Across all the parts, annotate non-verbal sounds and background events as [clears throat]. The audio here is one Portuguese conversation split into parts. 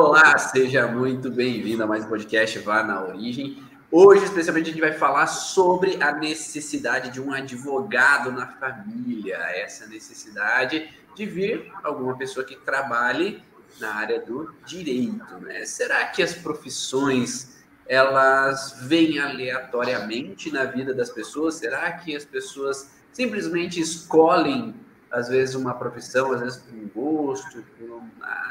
Olá, seja muito bem-vindo a mais um podcast Vá na Origem. Hoje, especialmente, a gente vai falar sobre a necessidade de um advogado na família. Essa necessidade de vir alguma pessoa que trabalhe na área do direito, né? Será que as profissões elas vêm aleatoriamente na vida das pessoas? Será que as pessoas simplesmente escolhem às vezes uma profissão, às vezes por um gosto, por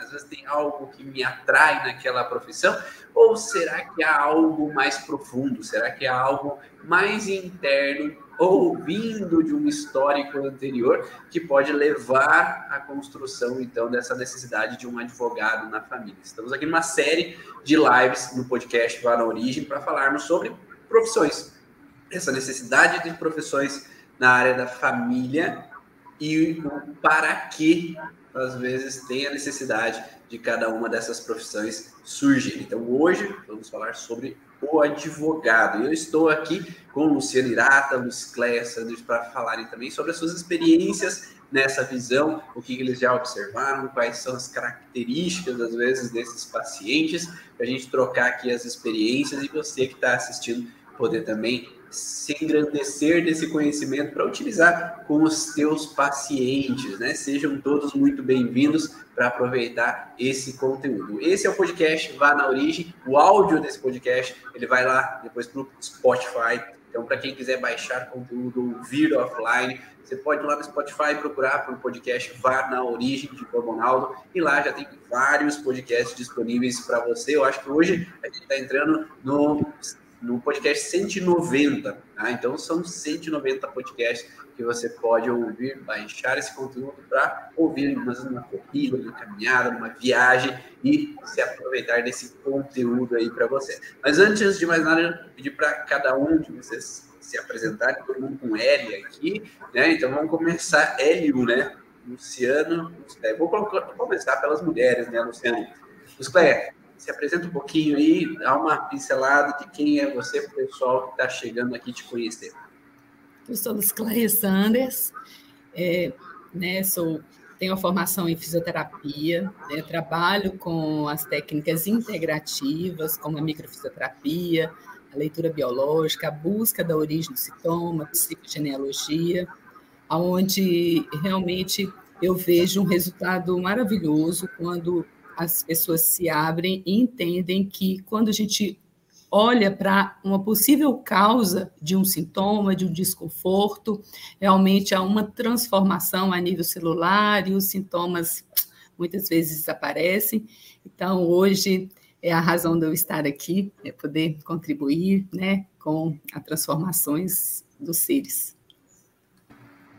às vezes tem algo que me atrai naquela profissão, ou será que há algo mais profundo? Será que há algo mais interno ou vindo de um histórico anterior que pode levar à construção então dessa necessidade de um advogado na família? Estamos aqui numa série de lives no podcast Vá na Origem para falarmos sobre profissões. Essa necessidade de profissões na área da família e para que às vezes tem a necessidade de cada uma dessas profissões surgir. Então hoje vamos falar sobre o advogado. Eu estou aqui com Luciano Irata, Luiz Cléia Sanders para falarem também sobre as suas experiências nessa visão, o que eles já observaram, quais são as características, às vezes, desses pacientes, para a gente trocar aqui as experiências e você que está assistindo poder também se engrandecer desse conhecimento para utilizar com os teus pacientes, né? Sejam todos muito bem-vindos para aproveitar esse conteúdo. Esse é o podcast Vá na Origem. O áudio desse podcast ele vai lá depois para o Spotify. Então, para quem quiser baixar conteúdo, ouvir offline, você pode ir lá no Spotify procurar por podcast Vá na Origem de Ronaldo e lá já tem vários podcasts disponíveis para você. Eu acho que hoje a gente está entrando no no podcast 190, tá? Então são 190 podcasts que você pode ouvir, baixar esse conteúdo para ouvir numa corrida, numa caminhada, numa viagem e se aproveitar desse conteúdo aí para você. Mas antes de mais nada, pedir para cada um de vocês se apresentar, todo mundo com L aqui, né? Então vamos começar L1, né? Luciano, vou começar pelas mulheres, né, Luciano? Luciano, se apresenta um pouquinho aí, dá uma pincelada de quem é você para o pessoal que está chegando aqui te conhecer. Eu sou Luciana Sanders, é, né, sou, tenho a formação em fisioterapia, né, trabalho com as técnicas integrativas, como a microfisioterapia, a leitura biológica, a busca da origem do sintoma, psicogenealogia, onde realmente eu vejo um resultado maravilhoso quando as pessoas se abrem e entendem que quando a gente olha para uma possível causa de um sintoma, de um desconforto, realmente há uma transformação a nível celular e os sintomas muitas vezes desaparecem. Então, hoje é a razão de eu estar aqui, é poder contribuir né, com as transformações dos seres.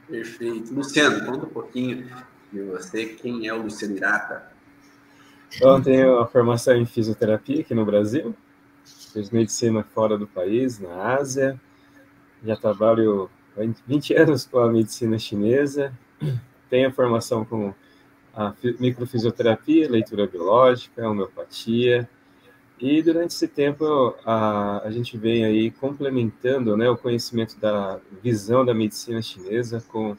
Perfeito. Luciano, conta um pouquinho de você, quem é o Luciano Irata? Então, tenho a formação em fisioterapia aqui no Brasil, fiz medicina fora do país, na Ásia. Já trabalho há 20 anos com a medicina chinesa. Tenho a formação com a microfisioterapia, leitura biológica, homeopatia. E durante esse tempo a, a gente vem aí complementando né, o conhecimento da visão da medicina chinesa com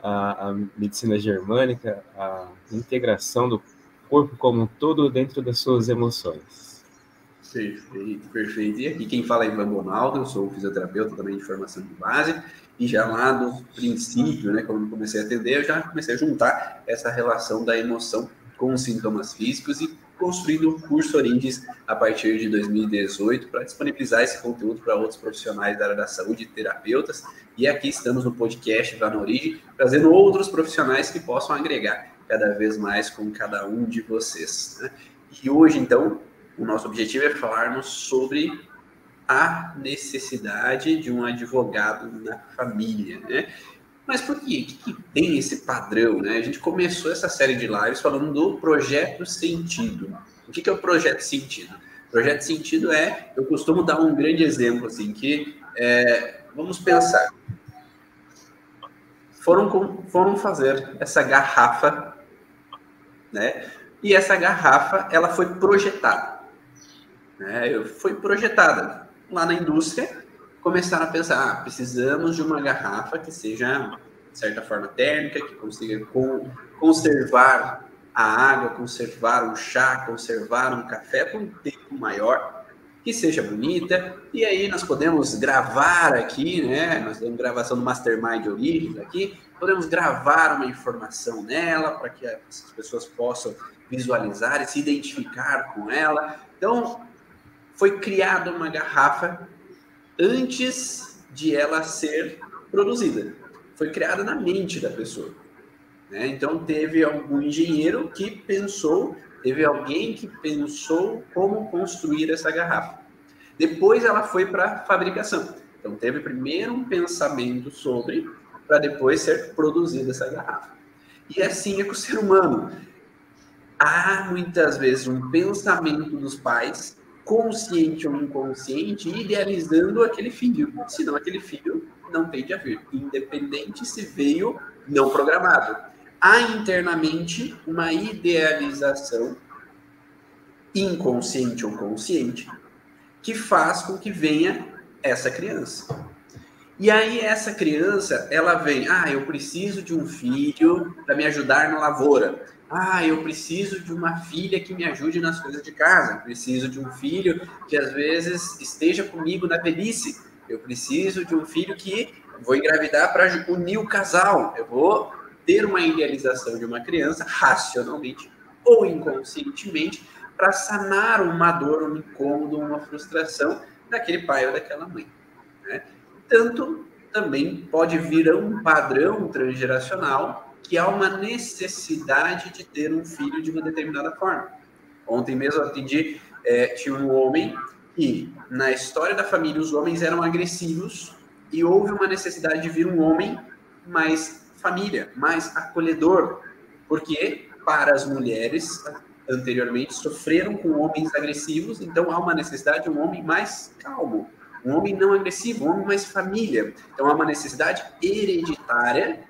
a, a medicina germânica, a integração do corpo como um todo dentro das suas emoções. Perfeito, perfeito. E aqui quem fala é Ivan Bonaldo, eu sou fisioterapeuta também de formação de base, e já lá do princípio, né, quando comecei a atender, eu já comecei a juntar essa relação da emoção com os sintomas físicos e construindo o curso Orindes a partir de 2018 para disponibilizar esse conteúdo para outros profissionais da área da saúde terapeutas. E aqui estamos no podcast na Origem, trazendo outros profissionais que possam agregar cada vez mais com cada um de vocês. Né? E hoje, então, o nosso objetivo é falarmos sobre a necessidade de um advogado na família, né? Mas por quê? O que, tem esse padrão, né? A gente começou essa série de lives falando do projeto sentido. O que, que é o projeto sentido? Projeto sentido é, eu costumo dar um grande exemplo, assim, que é, vamos pensar, foram, foram fazer essa garrafa né? E essa garrafa, ela foi projetada. Né? Foi projetada lá na indústria. Começaram a pensar, ah, precisamos de uma garrafa que seja, de certa forma, térmica, que consiga conservar a água, conservar um chá, conservar um café por um tempo maior, que seja bonita. E aí nós podemos gravar aqui, né? Nós temos gravação do Mastermind Origens aqui, podemos gravar uma informação nela para que as pessoas possam visualizar e se identificar com ela. Então, foi criada uma garrafa antes de ela ser produzida. Foi criada na mente da pessoa. Né? Então, teve algum engenheiro que pensou, teve alguém que pensou como construir essa garrafa. Depois, ela foi para fabricação. Então, teve primeiro um pensamento sobre, para depois ser produzida essa garrafa. E assim é com o ser humano. Há muitas vezes um pensamento dos pais, consciente ou inconsciente, idealizando aquele filho. Senão, aquele filho não tem de haver, independente se veio não programado há internamente uma idealização inconsciente ou consciente que faz com que venha essa criança. E aí essa criança, ela vem, ah, eu preciso de um filho para me ajudar na lavoura. Ah, eu preciso de uma filha que me ajude nas coisas de casa. Eu preciso de um filho que às vezes esteja comigo na velhice. Eu preciso de um filho que vou engravidar para unir o casal. Eu vou ter uma idealização de uma criança racionalmente ou inconscientemente para sanar uma dor, um incômodo, uma frustração daquele pai ou daquela mãe. Né? Tanto também pode vir a um padrão transgeracional que há uma necessidade de ter um filho de uma determinada forma. Ontem mesmo eu atendi, é, tinha um homem que, na história da família, os homens eram agressivos e houve uma necessidade de vir um homem mais família, mais acolhedor, porque para as mulheres anteriormente sofreram com homens agressivos, então há uma necessidade de um homem mais calmo, um homem não agressivo, um homem mais família. Então há uma necessidade hereditária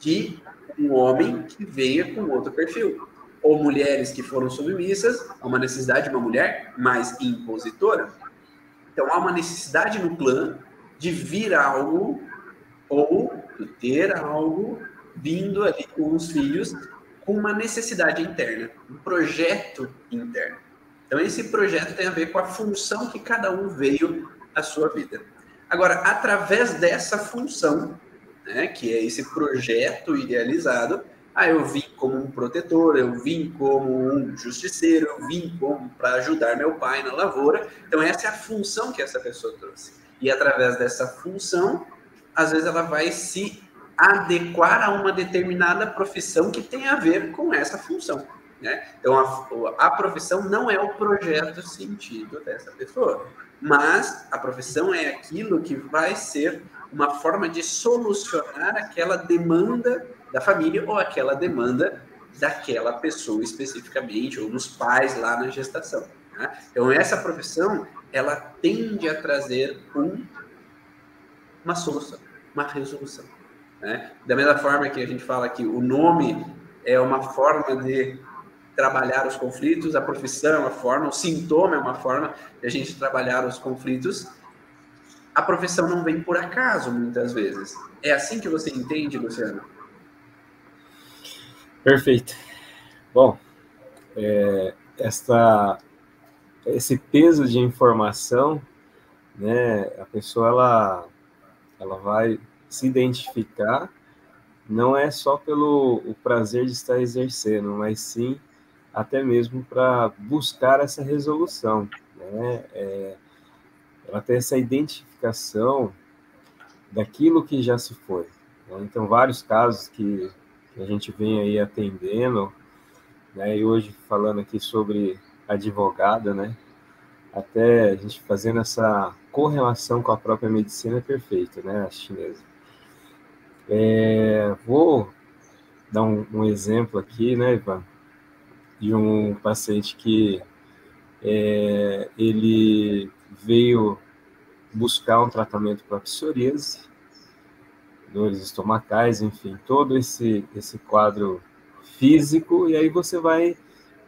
de um homem que venha com outro perfil. Ou mulheres que foram submissas, há uma necessidade de uma mulher mais impositora. Então há uma necessidade no clã de vir algo ou ter algo vindo ali com os filhos com uma necessidade interna, um projeto interno. Então, esse projeto tem a ver com a função que cada um veio à sua vida. Agora, através dessa função, né, que é esse projeto idealizado, ah, eu vim como um protetor, eu vim como um justiceiro, eu vim como para ajudar meu pai na lavoura. Então, essa é a função que essa pessoa trouxe. E através dessa função, às vezes ela vai se adequar a uma determinada profissão que tem a ver com essa função. Né? Então, a, a profissão não é o projeto sentido dessa pessoa, mas a profissão é aquilo que vai ser uma forma de solucionar aquela demanda da família ou aquela demanda daquela pessoa especificamente, ou dos pais lá na gestação. Né? Então, essa profissão, ela tende a trazer um, uma solução uma resolução. Né? Da mesma forma que a gente fala que o nome é uma forma de trabalhar os conflitos, a profissão é uma forma, o sintoma é uma forma de a gente trabalhar os conflitos. A profissão não vem por acaso, muitas vezes. É assim que você entende, Luciano? Perfeito. Bom, é, esta, esse peso de informação, né, a pessoa ela ela vai se identificar não é só pelo o prazer de estar exercendo, mas sim até mesmo para buscar essa resolução, né? É, ela tem essa identificação daquilo que já se foi. Né? Então, vários casos que, que, a gente vem aí atendendo, né? E hoje falando aqui sobre advogada, né? Até a gente fazendo essa correlação com a própria medicina é perfeita, né, a chinesa. É, vou dar um, um, exemplo aqui, né, Ivan, de um paciente que é, ele veio buscar um tratamento para psoríase, dores estomacais, enfim, todo esse, esse quadro físico, e aí você vai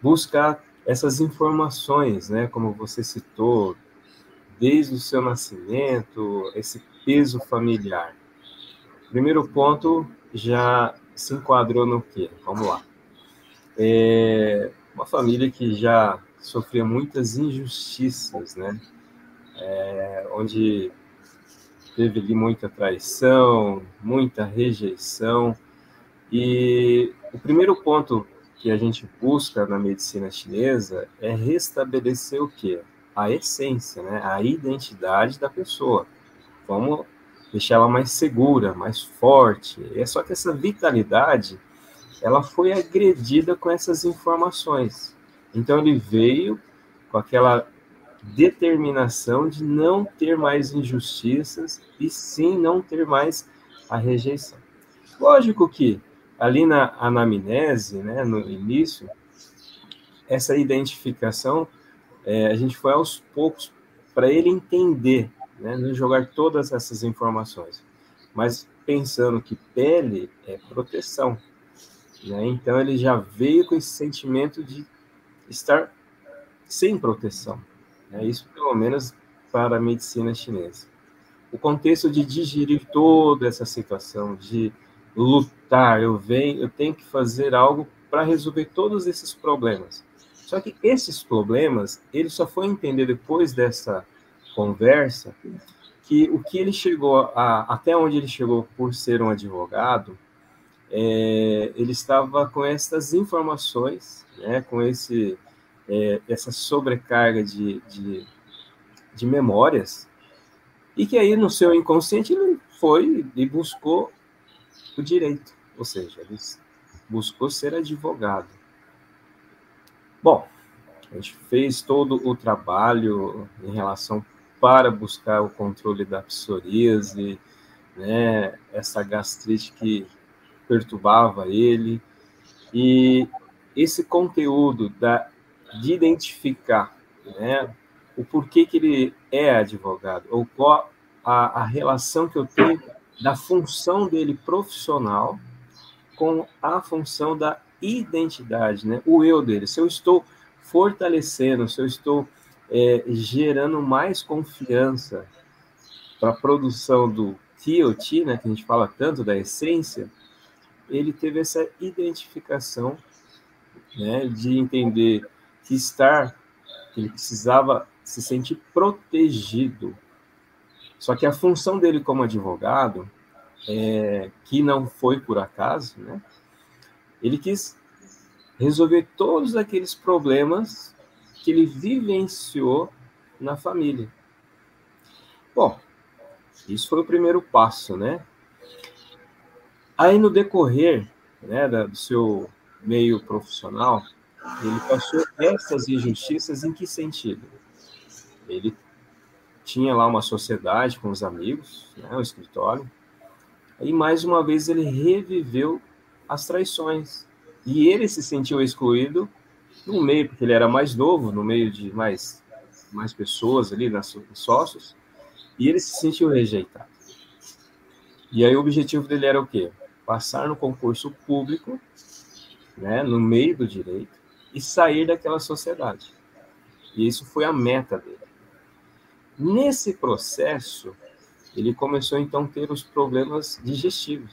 buscar essas informações, né, como você citou, desde o seu nascimento, esse peso familiar. Primeiro ponto já se enquadrou no quê? Vamos lá. é uma família que já sofria muitas injustiças, né? É, onde teve ali muita traição, muita rejeição. E o primeiro ponto que a gente busca na medicina chinesa é restabelecer o quê? A essência, né? a identidade da pessoa. Vamos deixar ela mais segura, mais forte. É só que essa vitalidade, ela foi agredida com essas informações. Então ele veio com aquela determinação de não ter mais injustiças e sim não ter mais a rejeição. Lógico que ali na anamnese, né, no início, essa identificação, é, a gente foi aos poucos para ele entender, né, não jogar todas essas informações, mas pensando que pele é proteção. Né, então ele já veio com esse sentimento de estar sem proteção. É isso, pelo menos, para a medicina chinesa. O contexto de digerir toda essa situação, de lutar, eu venho, eu tenho que fazer algo para resolver todos esses problemas. Só que esses problemas, ele só foi entender depois dessa conversa que o que ele chegou a, até onde ele chegou por ser um advogado, é, ele estava com essas informações, né, com esse é, essa sobrecarga de, de, de, memórias, e que aí no seu inconsciente ele foi e buscou o direito, ou seja, ele buscou ser advogado. Bom, a gente fez todo o trabalho em relação para buscar o controle da psoríase, né, essa gastrite que perturbava ele, e esse conteúdo da de identificar né, o porquê que ele é advogado, ou qual a, a relação que eu tenho da função dele profissional com a função da identidade, né? o eu dele. Se eu estou fortalecendo, se eu estou é, gerando mais confiança para a produção do TOT, né, que a gente fala tanto da essência, ele teve essa identificação né, de entender que estar, que ele precisava se sentir protegido. Só que a função dele como advogado, é, que não foi por acaso, né? Ele quis resolver todos aqueles problemas que ele vivenciou na família. Bom, isso foi o primeiro passo, né? Aí no decorrer né, do seu meio profissional, ele passou essas injustiças em que sentido? Ele tinha lá uma sociedade com os amigos, né, o escritório, e mais uma vez ele reviveu as traições. E ele se sentiu excluído no meio, porque ele era mais novo, no meio de mais, mais pessoas ali, nas, sócios, e ele se sentiu rejeitado. E aí o objetivo dele era o quê? Passar no concurso público, né, no meio do direito, e sair daquela sociedade. E isso foi a meta dele. Nesse processo, ele começou então a ter os problemas digestivos.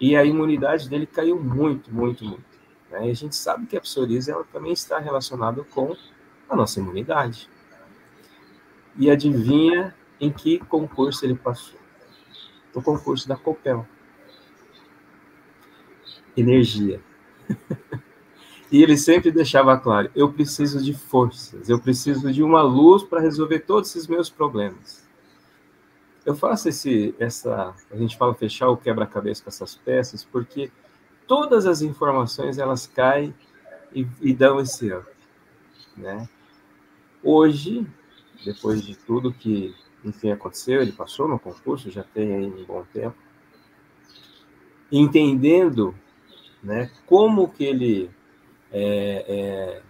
E a imunidade dele caiu muito, muito, muito. Né? E a gente sabe que a psoríase ela também está relacionada com a nossa imunidade. E adivinha em que concurso ele passou? No concurso da Copel. Energia. [laughs] E ele sempre deixava claro: eu preciso de forças, eu preciso de uma luz para resolver todos esses meus problemas. Eu faço esse, essa, a gente fala fechar o quebra-cabeça com essas peças, porque todas as informações elas caem e, e dão esse up, né? Hoje, depois de tudo que, enfim, aconteceu, ele passou no concurso, já tem aí um bom tempo, entendendo, né, como que ele é, é,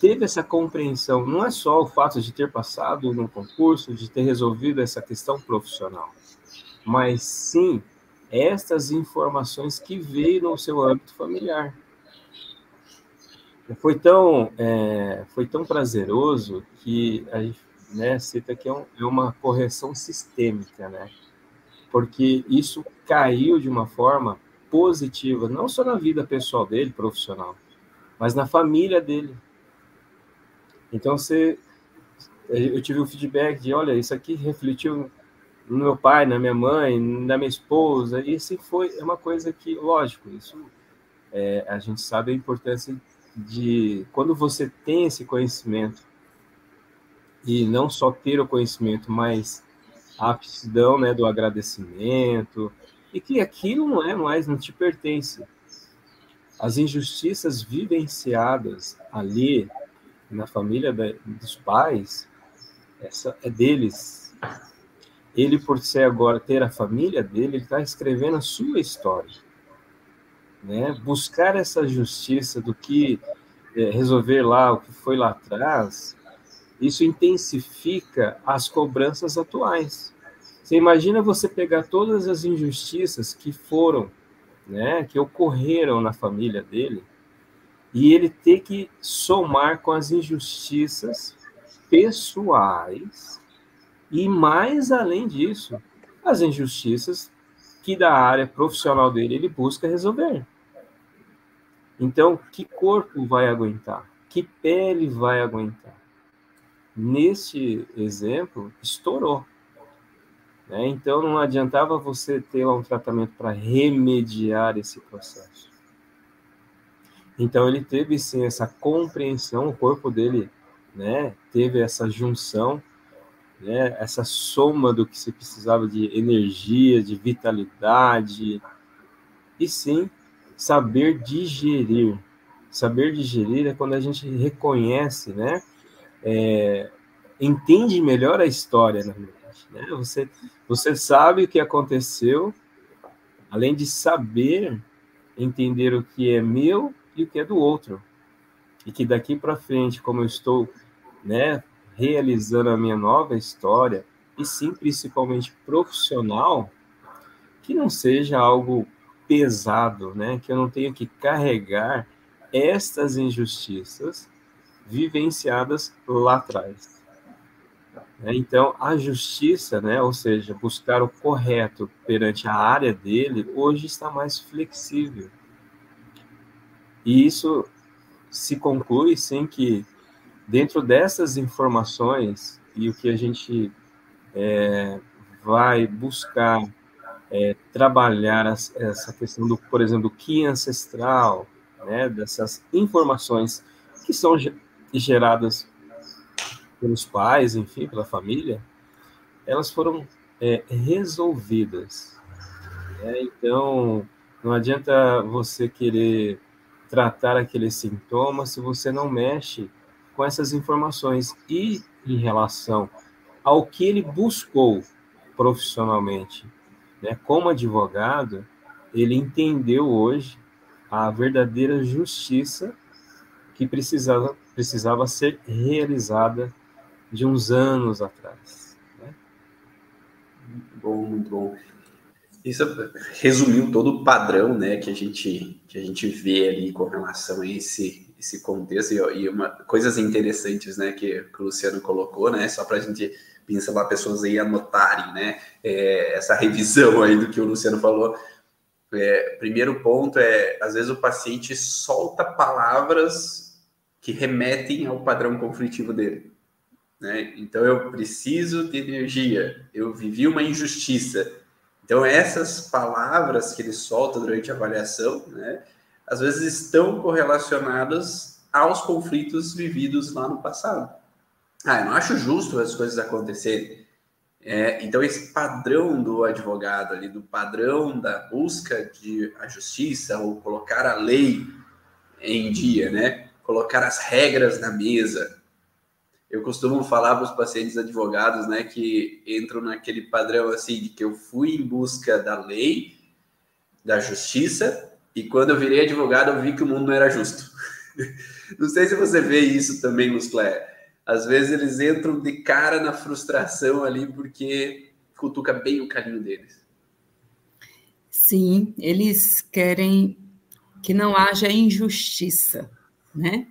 teve essa compreensão. Não é só o fato de ter passado no concurso, de ter resolvido essa questão profissional, mas sim estas informações que veio no seu âmbito familiar. Foi tão, é, foi tão prazeroso que a gente né, cita que é, um, é uma correção sistêmica, né? Porque isso caiu de uma forma positiva, não só na vida pessoal dele, profissional, mas na família dele. Então você eu tive o feedback de, olha, isso aqui refletiu no meu pai, na minha mãe, na minha esposa, e isso foi é uma coisa que, lógico, isso é, a gente sabe a importância de quando você tem esse conhecimento e não só ter o conhecimento, mas a aptidão, né, do agradecimento e que aquilo não é mais não te pertence. As injustiças vivenciadas ali na família da, dos pais essa é deles. Ele, por ser agora, ter a família dele, ele está escrevendo a sua história. Né? Buscar essa justiça do que é, resolver lá o que foi lá atrás, isso intensifica as cobranças atuais. Você imagina você pegar todas as injustiças que foram, né, que ocorreram na família dele, e ele ter que somar com as injustiças pessoais e, mais além disso, as injustiças que da área profissional dele ele busca resolver. Então, que corpo vai aguentar? Que pele vai aguentar? Neste exemplo, estourou. Né? Então, não adiantava você ter lá um tratamento para remediar esse processo. Então, ele teve sim essa compreensão, o corpo dele né, teve essa junção, né, essa soma do que se precisava de energia, de vitalidade, e sim saber digerir. Saber digerir é quando a gente reconhece, né, é, entende melhor a história, na verdade. Né? Você, você sabe o que aconteceu, além de saber entender o que é meu e o que é do outro. E que daqui para frente, como eu estou né, realizando a minha nova história, e sim, principalmente profissional, que não seja algo pesado, né, que eu não tenha que carregar estas injustiças vivenciadas lá atrás. É, então, a justiça, né, ou seja, buscar o correto perante a área dele, hoje está mais flexível. E isso se conclui sem que Dentro dessas informações e o que a gente é, vai buscar é, trabalhar as, essa questão do, por exemplo, do que ancestral, né, dessas informações que são geradas pelos pais, enfim, pela família, elas foram é, resolvidas. Né? Então, não adianta você querer tratar aquele sintoma se você não mexe com essas informações e em relação ao que ele buscou profissionalmente, né, como advogado, ele entendeu hoje a verdadeira justiça que precisava, precisava ser realizada de uns anos atrás. Né? Bom, muito bom. Isso resumiu todo o padrão né, que, a gente, que a gente vê ali com relação a esse, esse contexto e, e uma, coisas interessantes, né, que, que o Luciano colocou, né, só para a gente pincelar pessoas aí anotarem, né, é, essa revisão aí do que o Luciano falou. É, primeiro ponto é, às vezes o paciente solta palavras que remetem ao padrão conflitivo dele. Né? Então, eu preciso de energia, eu vivi uma injustiça. Então, essas palavras que ele solta durante a avaliação, né, às vezes estão correlacionadas aos conflitos vividos lá no passado. Ah, eu não acho justo as coisas acontecerem. É, então, esse padrão do advogado ali, do padrão da busca de a justiça, ou colocar a lei em dia, né? Colocar as regras na mesa. Eu costumo falar para os pacientes advogados, né, que entram naquele padrão assim de que eu fui em busca da lei, da justiça, e quando eu virei advogado, eu vi que o mundo não era justo. [laughs] não sei se você vê isso também, Musclé. Às vezes eles entram de cara na frustração ali porque cutuca bem o carinho deles. Sim, eles querem que não haja injustiça, né?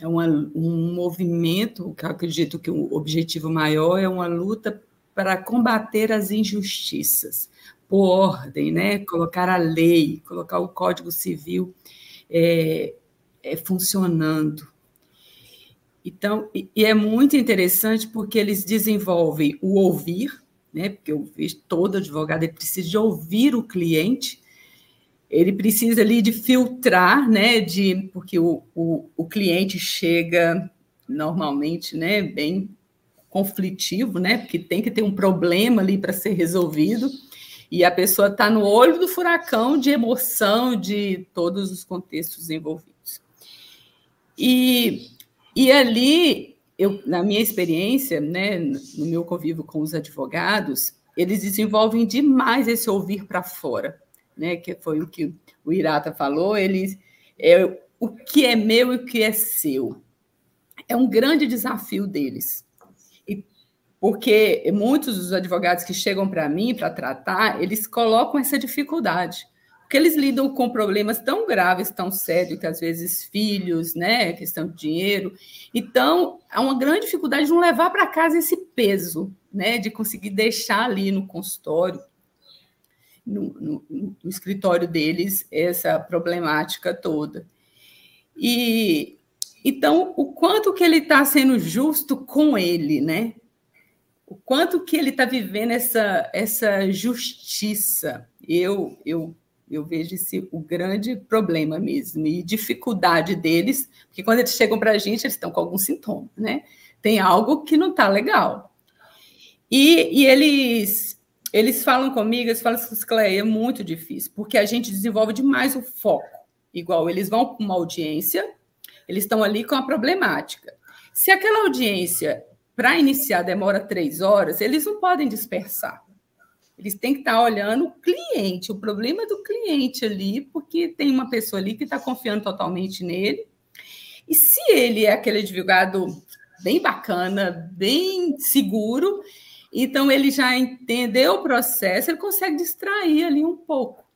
É uma, um movimento que eu acredito que o objetivo maior é uma luta para combater as injustiças por ordem, né? colocar a lei, colocar o Código Civil é, é, funcionando. Então, e, e é muito interessante porque eles desenvolvem o ouvir, né? Porque eu vejo todo advogado ele precisa de ouvir o cliente, ele precisa ali de filtrar, né? De porque o, o, o cliente chega normalmente, né? Bem conflitivo, né? Porque tem que ter um problema ali para ser resolvido. E a pessoa está no olho do furacão de emoção de todos os contextos envolvidos. E, e ali, eu, na minha experiência, né, no meu convívio com os advogados, eles desenvolvem demais esse ouvir para fora, né, que foi o que o Irata falou, eles é o que é meu e o que é seu. É um grande desafio deles porque muitos dos advogados que chegam para mim para tratar, eles colocam essa dificuldade, porque eles lidam com problemas tão graves, tão sérios, que às vezes filhos, né, questão de dinheiro. Então, há uma grande dificuldade de não levar para casa esse peso, né, de conseguir deixar ali no consultório, no, no, no escritório deles, essa problemática toda. E então, o quanto que ele está sendo justo com ele, né? O quanto que ele está vivendo essa, essa justiça. Eu, eu, eu vejo esse o grande problema mesmo, e dificuldade deles, porque quando eles chegam para a gente, eles estão com algum sintoma, né? Tem algo que não está legal. E, e, eles, eles falam comigo, eles falam assim, Cleia, é muito difícil, porque a gente desenvolve demais o foco. Igual eles vão para uma audiência, eles estão ali com a problemática. Se aquela audiência para iniciar demora três horas, eles não podem dispersar. Eles têm que estar tá olhando o cliente, o problema do cliente ali, porque tem uma pessoa ali que está confiando totalmente nele. E se ele é aquele advogado bem bacana, bem seguro, então ele já entendeu o processo, ele consegue distrair ali um pouco.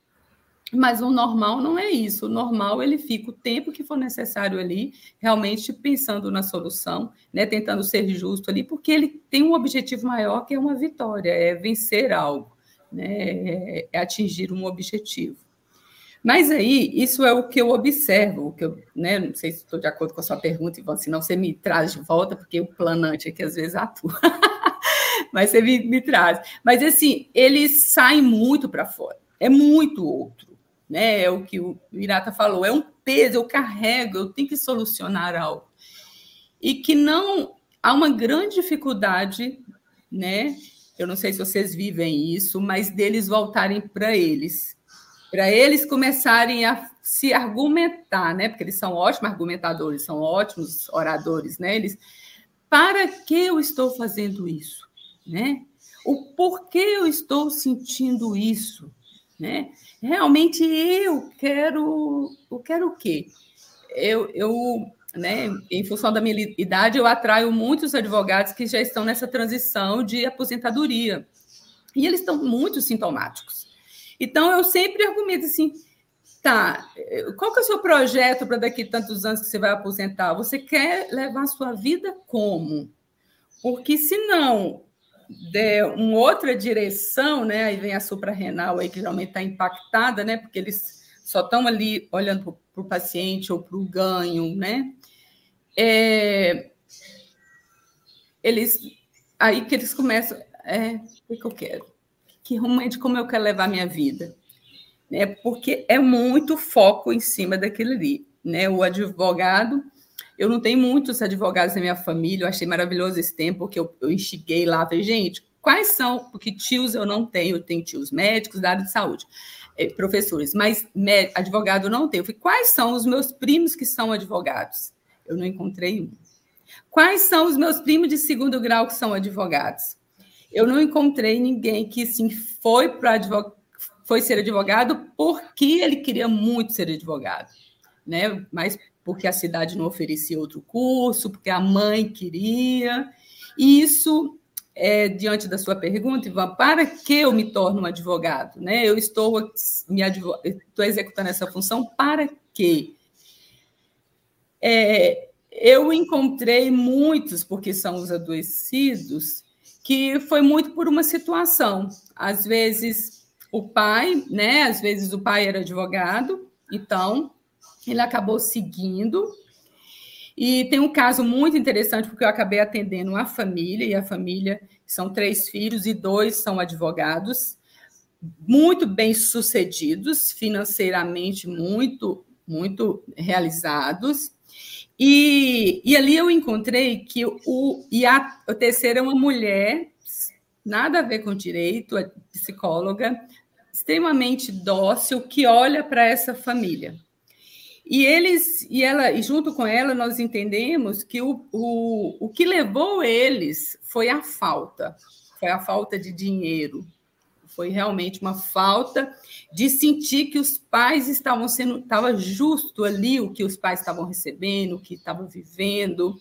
Mas o normal não é isso. O normal ele fica o tempo que for necessário ali, realmente pensando na solução, né, tentando ser justo ali, porque ele tem um objetivo maior que é uma vitória, é vencer algo, né, é atingir um objetivo. Mas aí, isso é o que eu observo, que eu, né, não sei se estou de acordo com a sua pergunta, Ivan, senão você me traz de volta, porque o planante aqui às vezes atua. [laughs] Mas você me, me traz. Mas assim, eles saem muito para fora, é muito outro né? É o que o Irata falou, é um peso, eu carrego, eu tenho que solucionar algo. E que não há uma grande dificuldade, né? Eu não sei se vocês vivem isso, mas deles voltarem para eles, para eles começarem a se argumentar, né? Porque eles são ótimos argumentadores, são ótimos oradores, né? Eles, para que eu estou fazendo isso, né? O porquê eu estou sentindo isso, né? realmente eu quero, eu quero o quê? Eu, eu né, em função da minha idade, eu atraio muitos advogados que já estão nessa transição de aposentadoria. E eles estão muito sintomáticos. Então, eu sempre argumento assim, tá, qual que é o seu projeto para daqui tantos anos que você vai aposentar? Você quer levar a sua vida como? Porque senão der uma outra direção, né? Aí vem a suprarrenal aí que geralmente está impactada, né? Porque eles só estão ali olhando para o paciente ou para o ganho, né? É, eles aí que eles começam, é, o que eu quero? Que realmente como eu quero levar minha vida? Né? Porque é muito foco em cima daquilo ali, né? O advogado eu não tenho muitos advogados na minha família, eu achei maravilhoso esse tempo que eu, eu instiguei lá, falei, gente, quais são, porque tios eu não tenho, eu tenho tios médicos da área de saúde, eh, professores, mas advogado eu não tenho. Eu falei, quais são os meus primos que são advogados? Eu não encontrei um. Quais são os meus primos de segundo grau que são advogados? Eu não encontrei ninguém que assim, foi para foi ser advogado porque ele queria muito ser advogado, né? Mas porque a cidade não oferecia outro curso, porque a mãe queria. E isso, é, diante da sua pergunta, Ivan, para que eu me torno um advogado? Né? Eu estou, me advo... estou executando essa função para quê? É, eu encontrei muitos, porque são os adoecidos, que foi muito por uma situação. Às vezes o pai, né? Às vezes o pai era advogado, então ele acabou seguindo. E tem um caso muito interessante, porque eu acabei atendendo a família, e a família são três filhos e dois são advogados, muito bem sucedidos, financeiramente muito, muito realizados. E, e ali eu encontrei que o, e a, a terceira é uma mulher, nada a ver com direito, é psicóloga, extremamente dócil, que olha para essa família. E eles e ela e junto com ela nós entendemos que o, o, o que levou eles foi a falta, foi a falta de dinheiro, foi realmente uma falta de sentir que os pais estavam sendo, estava justo ali o que os pais estavam recebendo, o que estavam vivendo,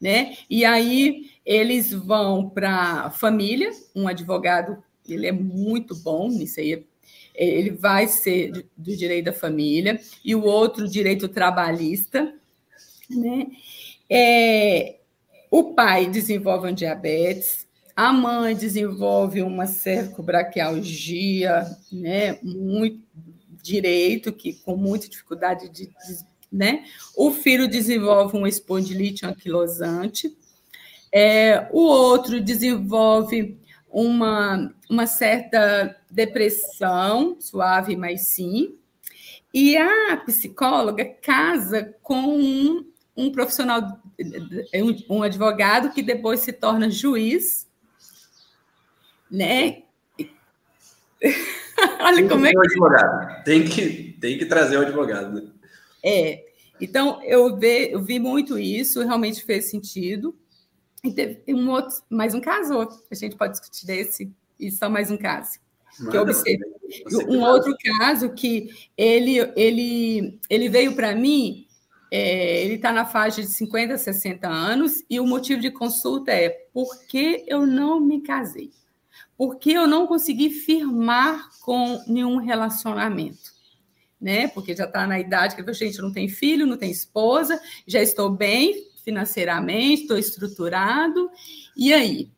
né? E aí eles vão para a família, um advogado, ele é muito bom nisso aí, ele vai ser do direito da família, e o outro direito trabalhista, né? É, o pai desenvolve um diabetes, a mãe desenvolve uma cercobraquialgia, né, muito direito, que com muita dificuldade de, de né? O filho desenvolve uma espondilite anquilosante, é, o outro desenvolve uma, uma certa depressão, suave, mas sim, e a psicóloga casa com um, um profissional, um, um advogado que depois se torna juiz né? [laughs] Olha como é que. Advogado. Tem que, tem que trazer o advogado. Né? É. Então, eu vi, eu vi muito isso, realmente fez sentido. E teve um outro, mais um caso, a gente pode discutir desse, e só mais um caso. que eu observei. Um outro caso que ele, ele, ele veio para mim, é, ele está na faixa de 50, 60 anos, e o motivo de consulta é por que eu não me casei? porque eu não consegui firmar com nenhum relacionamento. Né? Porque já está na idade que a gente não tem filho, não tem esposa, já estou bem financeiramente, estou estruturado. E aí?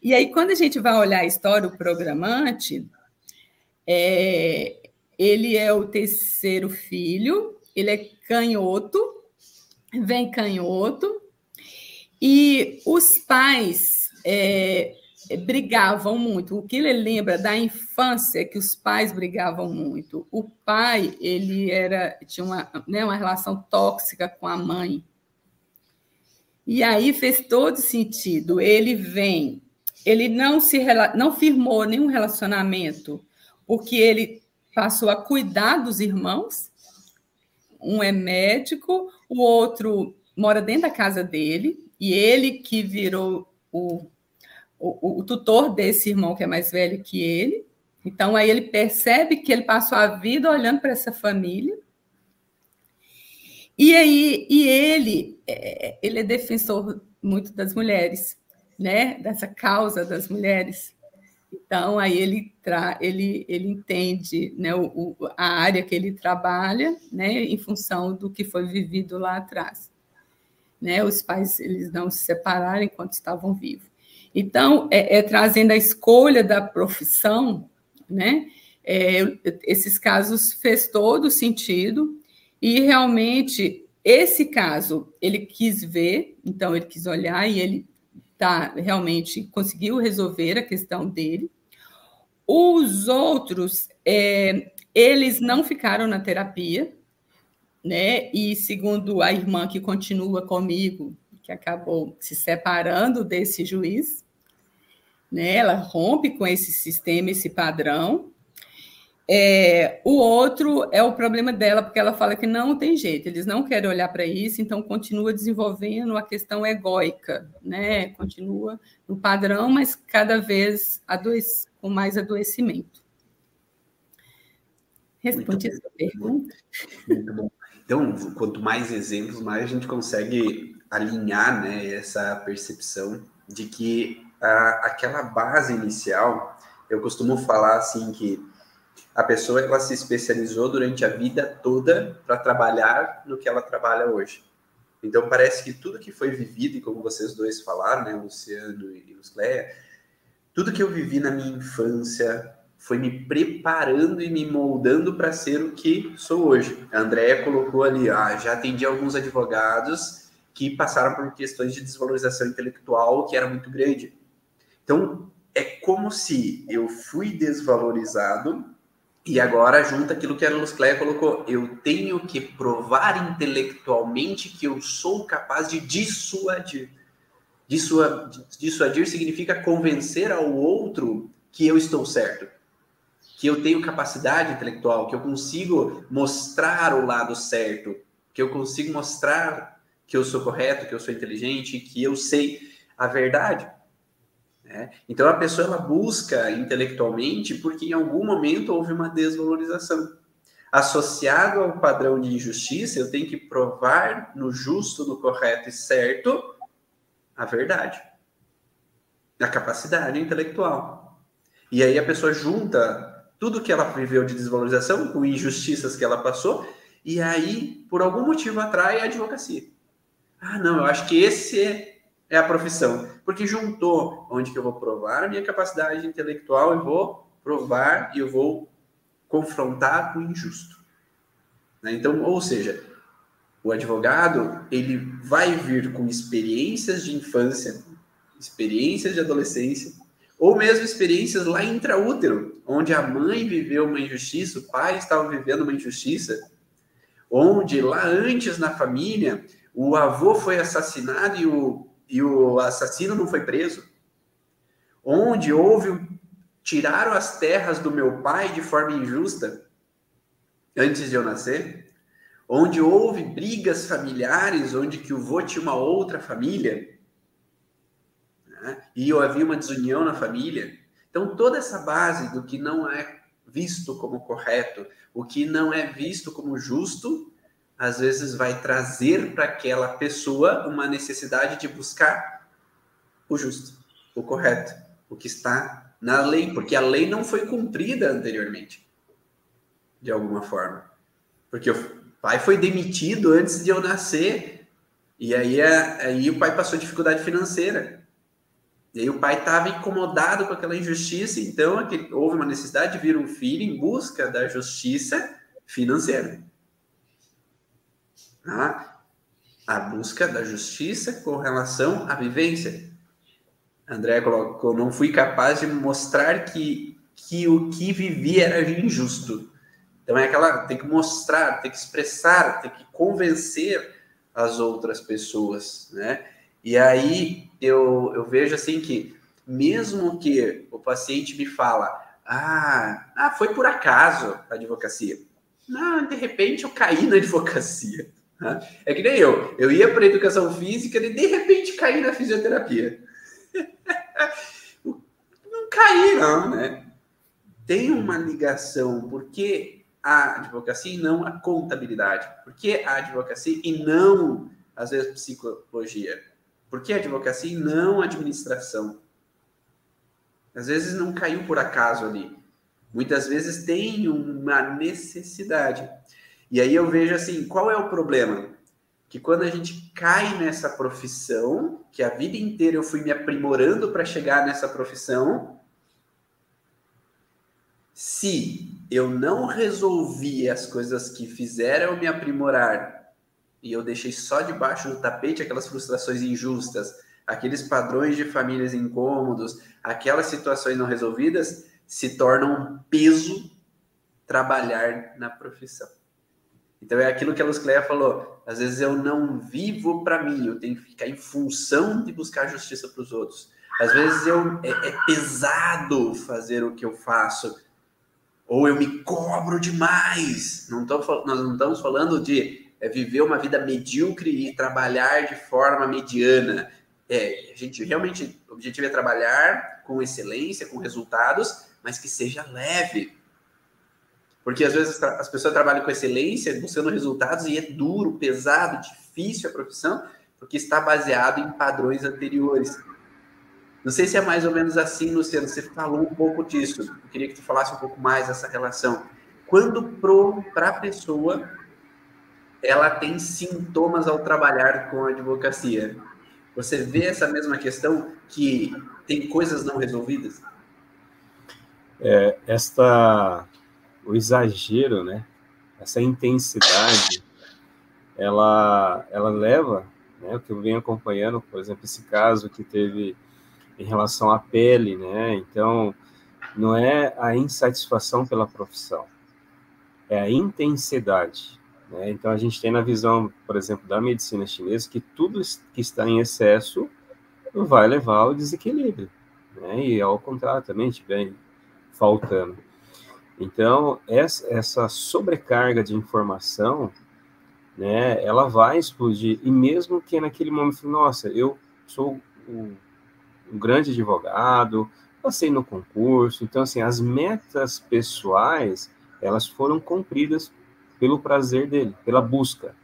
E aí, quando a gente vai olhar a história do programante, é, ele é o terceiro filho, ele é canhoto, vem canhoto, e os pais é, brigavam muito. O que ele lembra da infância é que os pais brigavam muito. O pai, ele era tinha uma, né, uma relação tóxica com a mãe. E aí fez todo sentido. Ele vem, ele não se não firmou nenhum relacionamento, porque ele passou a cuidar dos irmãos. Um é médico, o outro mora dentro da casa dele, e ele que virou o o, o, tutor desse irmão que é mais velho que ele. Então, aí ele percebe que ele passou a vida olhando para essa família. E aí, e ele, é, ele é defensor muito das mulheres, né? Dessa causa das mulheres. Então, aí ele, tra ele, ele entende né, o, o, a área que ele trabalha, né, em função do que foi vivido lá atrás. Né, os pais eles não se separaram enquanto estavam vivos. Então, é, é trazendo a escolha da profissão, né? É, esses casos fez todo sentido e realmente esse caso ele quis ver, então ele quis olhar e ele tá realmente conseguiu resolver a questão dele. Os outros, é, eles não ficaram na terapia, né? E segundo a irmã que continua comigo, que acabou se separando desse juiz, né? Ela rompe com esse sistema, esse padrão. É, o outro é o problema dela, porque ela fala que não tem jeito, eles não querem olhar para isso, então continua desenvolvendo a questão egóica, né? Continua no padrão, mas cada vez adoece, com mais adoecimento. Respondi essa pergunta. Muito bom. Então, quanto mais exemplos, mais a gente consegue alinhar né, essa percepção de que aquela base inicial, eu costumo falar assim que a pessoa ela se especializou durante a vida toda para trabalhar no que ela trabalha hoje. Então parece que tudo que foi vivido, e como vocês dois falaram, né, Luciano e Lucleia, tudo que eu vivi na minha infância foi me preparando e me moldando para ser o que sou hoje. A Andrea colocou ali, ah, já atendi alguns advogados que passaram por questões de desvalorização intelectual que era muito grande. Então, é como se eu fui desvalorizado e agora junta aquilo que a Luz Cléia colocou. Eu tenho que provar intelectualmente que eu sou capaz de dissuadir. Dissuadir, dissuadir significa convencer ao outro que eu estou certo, que eu tenho capacidade intelectual, que eu consigo mostrar o lado certo, que eu consigo mostrar que eu sou correto, que eu sou inteligente, que eu sei a verdade. Né? Então a pessoa ela busca intelectualmente porque em algum momento houve uma desvalorização. Associado ao padrão de injustiça, eu tenho que provar no justo, no correto e certo a verdade, a capacidade intelectual. E aí a pessoa junta tudo que ela viveu de desvalorização com injustiças que ela passou, e aí, por algum motivo, atrai a advocacia. Ah, não, eu acho que esse é é a profissão. Porque juntou onde que eu vou provar a minha capacidade intelectual e vou provar e eu vou confrontar o injusto. Né? Então, ou seja, o advogado ele vai vir com experiências de infância, experiências de adolescência, ou mesmo experiências lá intraútero, onde a mãe viveu uma injustiça, o pai estava vivendo uma injustiça, onde lá antes na família o avô foi assassinado e o e o assassino não foi preso, onde houve tiraram as terras do meu pai de forma injusta antes de eu nascer, onde houve brigas familiares, onde que o vô tinha uma outra família né? e havia uma desunião na família. Então toda essa base do que não é visto como correto, o que não é visto como justo, às vezes vai trazer para aquela pessoa uma necessidade de buscar o justo, o correto, o que está na lei, porque a lei não foi cumprida anteriormente, de alguma forma. Porque o pai foi demitido antes de eu nascer, e aí, aí o pai passou dificuldade financeira. E aí o pai estava incomodado com aquela injustiça, então houve uma necessidade de vir um filho em busca da justiça financeira. Tá? A busca da justiça com relação à vivência. André colocou: não fui capaz de mostrar que, que o que vivi era injusto. Então é aquela, tem que mostrar, tem que expressar, tem que convencer as outras pessoas, né? E aí eu, eu vejo assim que mesmo que o paciente me fala, ah, ah, foi por acaso a advocacia. Não, de repente eu caí na advocacia. [laughs] É que nem eu. Eu ia para educação física e de repente caí na fisioterapia. [laughs] não caí, não, né? Tem uma ligação, porque a advocacia e não a contabilidade? Por que a advocacia e não, às vezes, psicologia? Por que a advocacia e não a administração? Às vezes não caiu por acaso ali. Muitas vezes tem uma necessidade. E aí eu vejo assim, qual é o problema? Que quando a gente cai nessa profissão, que a vida inteira eu fui me aprimorando para chegar nessa profissão, se eu não resolvi as coisas que fizeram me aprimorar e eu deixei só debaixo do tapete aquelas frustrações injustas, aqueles padrões de famílias incômodos, aquelas situações não resolvidas, se torna um peso trabalhar na profissão. Então é aquilo que a Luz Cleia falou. Às vezes eu não vivo para mim, eu tenho que ficar em função de buscar justiça para os outros. Às vezes eu é, é, pesado fazer o que eu faço, ou eu me cobro demais. Não tô, nós não estamos falando de é, viver uma vida medíocre e trabalhar de forma mediana. É, a gente realmente, o objetivo é trabalhar com excelência, com resultados, mas que seja leve, porque às vezes as pessoas trabalham com excelência, buscando resultados, e é duro, pesado, difícil a profissão, porque está baseado em padrões anteriores. Não sei se é mais ou menos assim, Luciano, você falou um pouco disso. Eu queria que tu falasse um pouco mais dessa relação. Quando para a pessoa ela tem sintomas ao trabalhar com a advocacia, você vê essa mesma questão que tem coisas não resolvidas? é, esta, o exagero, né? Essa intensidade, ela, ela leva, né? O que eu venho acompanhando, por exemplo, esse caso que teve em relação à pele, né? Então, não é a insatisfação pela profissão, é a intensidade. Né? Então, a gente tem na visão, por exemplo, da medicina chinesa, que tudo que está em excesso vai levar ao desequilíbrio. Né? E ao contrário também, estiver faltando. Então, essa sobrecarga de informação, né, ela vai explodir. E mesmo que naquele momento, nossa, eu sou um, um grande advogado, passei no concurso. Então, assim, as metas pessoais, elas foram cumpridas pelo prazer dele, pela busca.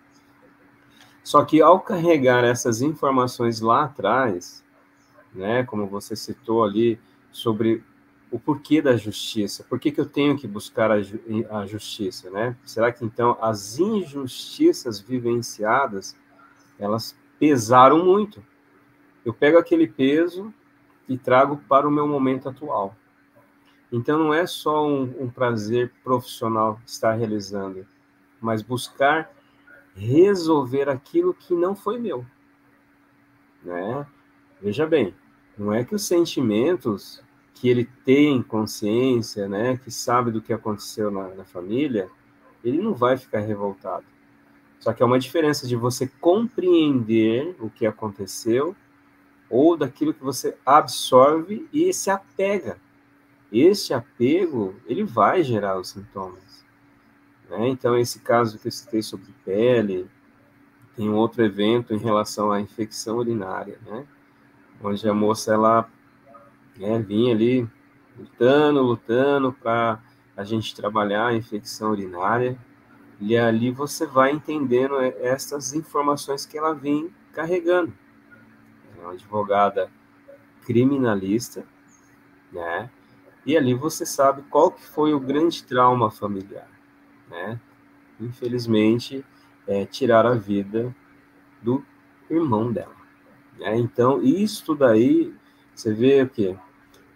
Só que ao carregar essas informações lá atrás, né, como você citou ali sobre o porquê da justiça, por que, que eu tenho que buscar a, a justiça, né? Será que então as injustiças vivenciadas, elas pesaram muito? Eu pego aquele peso e trago para o meu momento atual. Então, não é só um, um prazer profissional estar realizando, mas buscar resolver aquilo que não foi meu. Né? Veja bem, não é que os sentimentos que ele tem consciência, né, que sabe do que aconteceu na, na família, ele não vai ficar revoltado. Só que é uma diferença de você compreender o que aconteceu ou daquilo que você absorve e se apega. Esse apego, ele vai gerar os sintomas. Né? Então, esse caso que eu citei sobre pele, tem um outro evento em relação à infecção urinária, né? Onde a moça, ela né, vinha ali lutando, lutando para a gente trabalhar a infecção urinária. E ali você vai entendendo essas informações que ela vem carregando é uma advogada criminalista, né? E ali você sabe qual que foi o grande trauma familiar, né? Infelizmente, é, tirar a vida do irmão dela. Né? Então, isso daí, você vê o quê?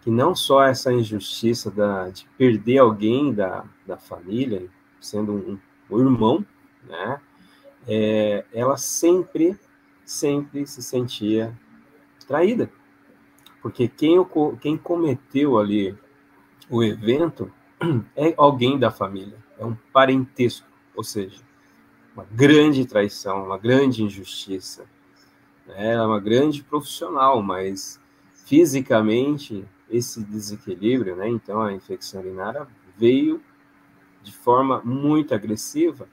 Que não só essa injustiça da, de perder alguém da, da família, sendo um, um irmão, né? É, ela sempre, sempre se sentia traída. Porque quem, quem cometeu ali o evento [clears throat] é alguém da família, é um parentesco, ou seja, uma grande traição, uma grande injustiça. Ela é uma grande profissional, mas fisicamente esse desequilíbrio, né? Então a infecção urinária veio de forma muito agressiva.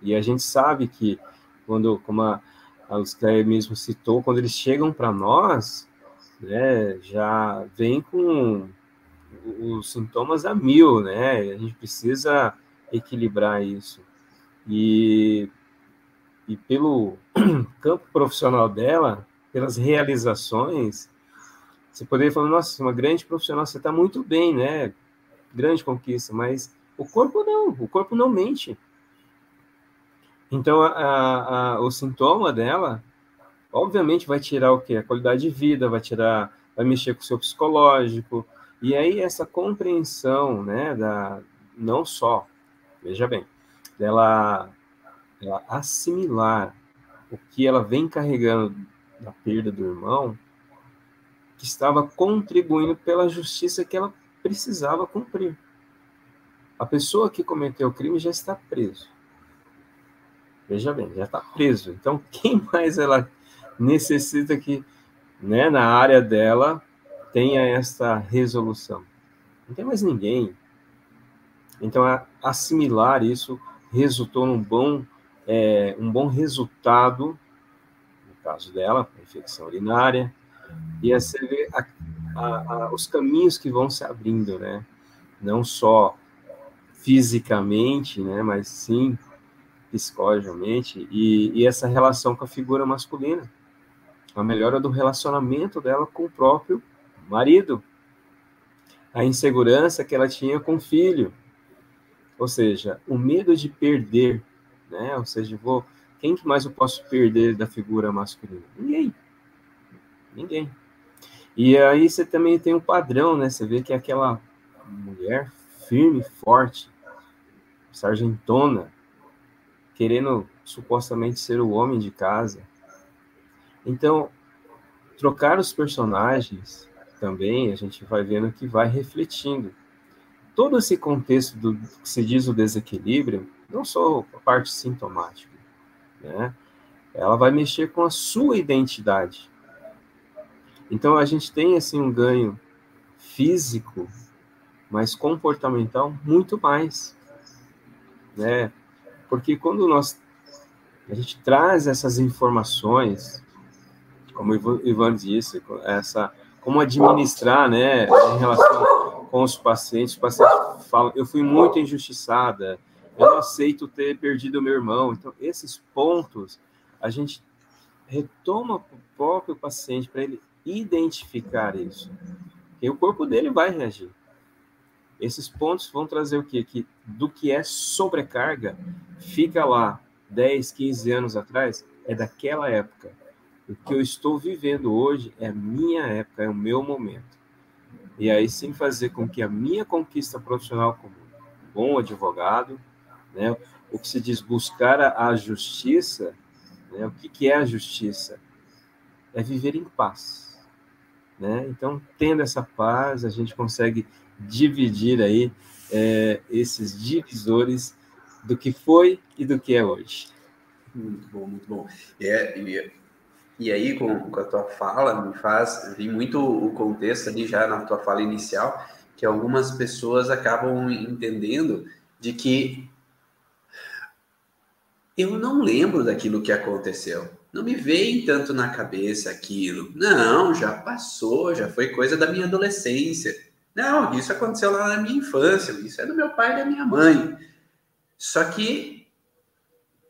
E a gente sabe que quando, como a, os que mesmo citou, quando eles chegam para nós, né, já vem com os sintomas a mil, né? A gente precisa equilibrar isso. E, e pelo [clears throat] campo profissional dela, pelas realizações, você poderia falar, nossa, uma grande profissional, você está muito bem, né? Grande conquista, mas o corpo não, o corpo não mente. Então, a, a, o sintoma dela, obviamente, vai tirar o quê? A qualidade de vida, vai tirar, vai mexer com o seu psicológico. E aí, essa compreensão, né, da, não só, veja bem, dela, dela assimilar o que ela vem carregando da perda do irmão, que estava contribuindo pela justiça que ela precisava cumprir. A pessoa que cometeu o crime já está preso. Veja bem, já está preso. Então, [laughs] quem mais ela necessita que, né, na área dela, tenha essa resolução? Não tem mais ninguém. Então, assimilar isso resultou num bom, é, um bom resultado, no caso dela, infecção urinária, e você vê a, a, a, os caminhos que vão se abrindo, né? Não só fisicamente, né, mas sim psicologicamente, e, e essa relação com a figura masculina, a melhora do relacionamento dela com o próprio marido, a insegurança que ela tinha com o filho, ou seja, o medo de perder, né? Ou seja, vou, quem que mais eu posso perder da figura masculina? Ninguém, ninguém. E aí você também tem um padrão, né? Você vê que é aquela mulher firme, forte, sargentona, querendo supostamente ser o homem de casa. Então, trocar os personagens também, a gente vai vendo que vai refletindo. Todo esse contexto do que se diz o desequilíbrio, não só a parte sintomática, né? Ela vai mexer com a sua identidade. Então a gente tem assim um ganho físico, mas comportamental muito mais, né? Porque quando nós a gente traz essas informações, como o Ivan disse, essa como administrar, né, em relação com os pacientes, os pacientes falam, eu fui muito injustiçada, eu não aceito ter perdido meu irmão. Então, esses pontos, a gente retoma o próprio paciente, para ele identificar isso. E o corpo dele vai reagir. Esses pontos vão trazer o quê? Que do que é sobrecarga, fica lá 10, 15 anos atrás, é daquela época. O que eu estou vivendo hoje é a minha época, é o meu momento. E aí sim fazer com que a minha conquista profissional como bom advogado, né, o que se diz buscar a justiça, né, o que, que é a justiça? É viver em paz. Né? Então, tendo essa paz, a gente consegue dividir aí é, esses divisores do que foi e do que é hoje. Muito bom, muito bom. É, e, e aí, com, com, a tua fala, me faz vir muito o contexto ali já na tua fala inicial, que algumas pessoas acabam entendendo de que eu não lembro daquilo que aconteceu. Não me vem tanto na cabeça aquilo. Não, já passou, já foi coisa da minha adolescência. Não, isso aconteceu lá na minha infância, isso é do meu pai e da minha mãe. Só que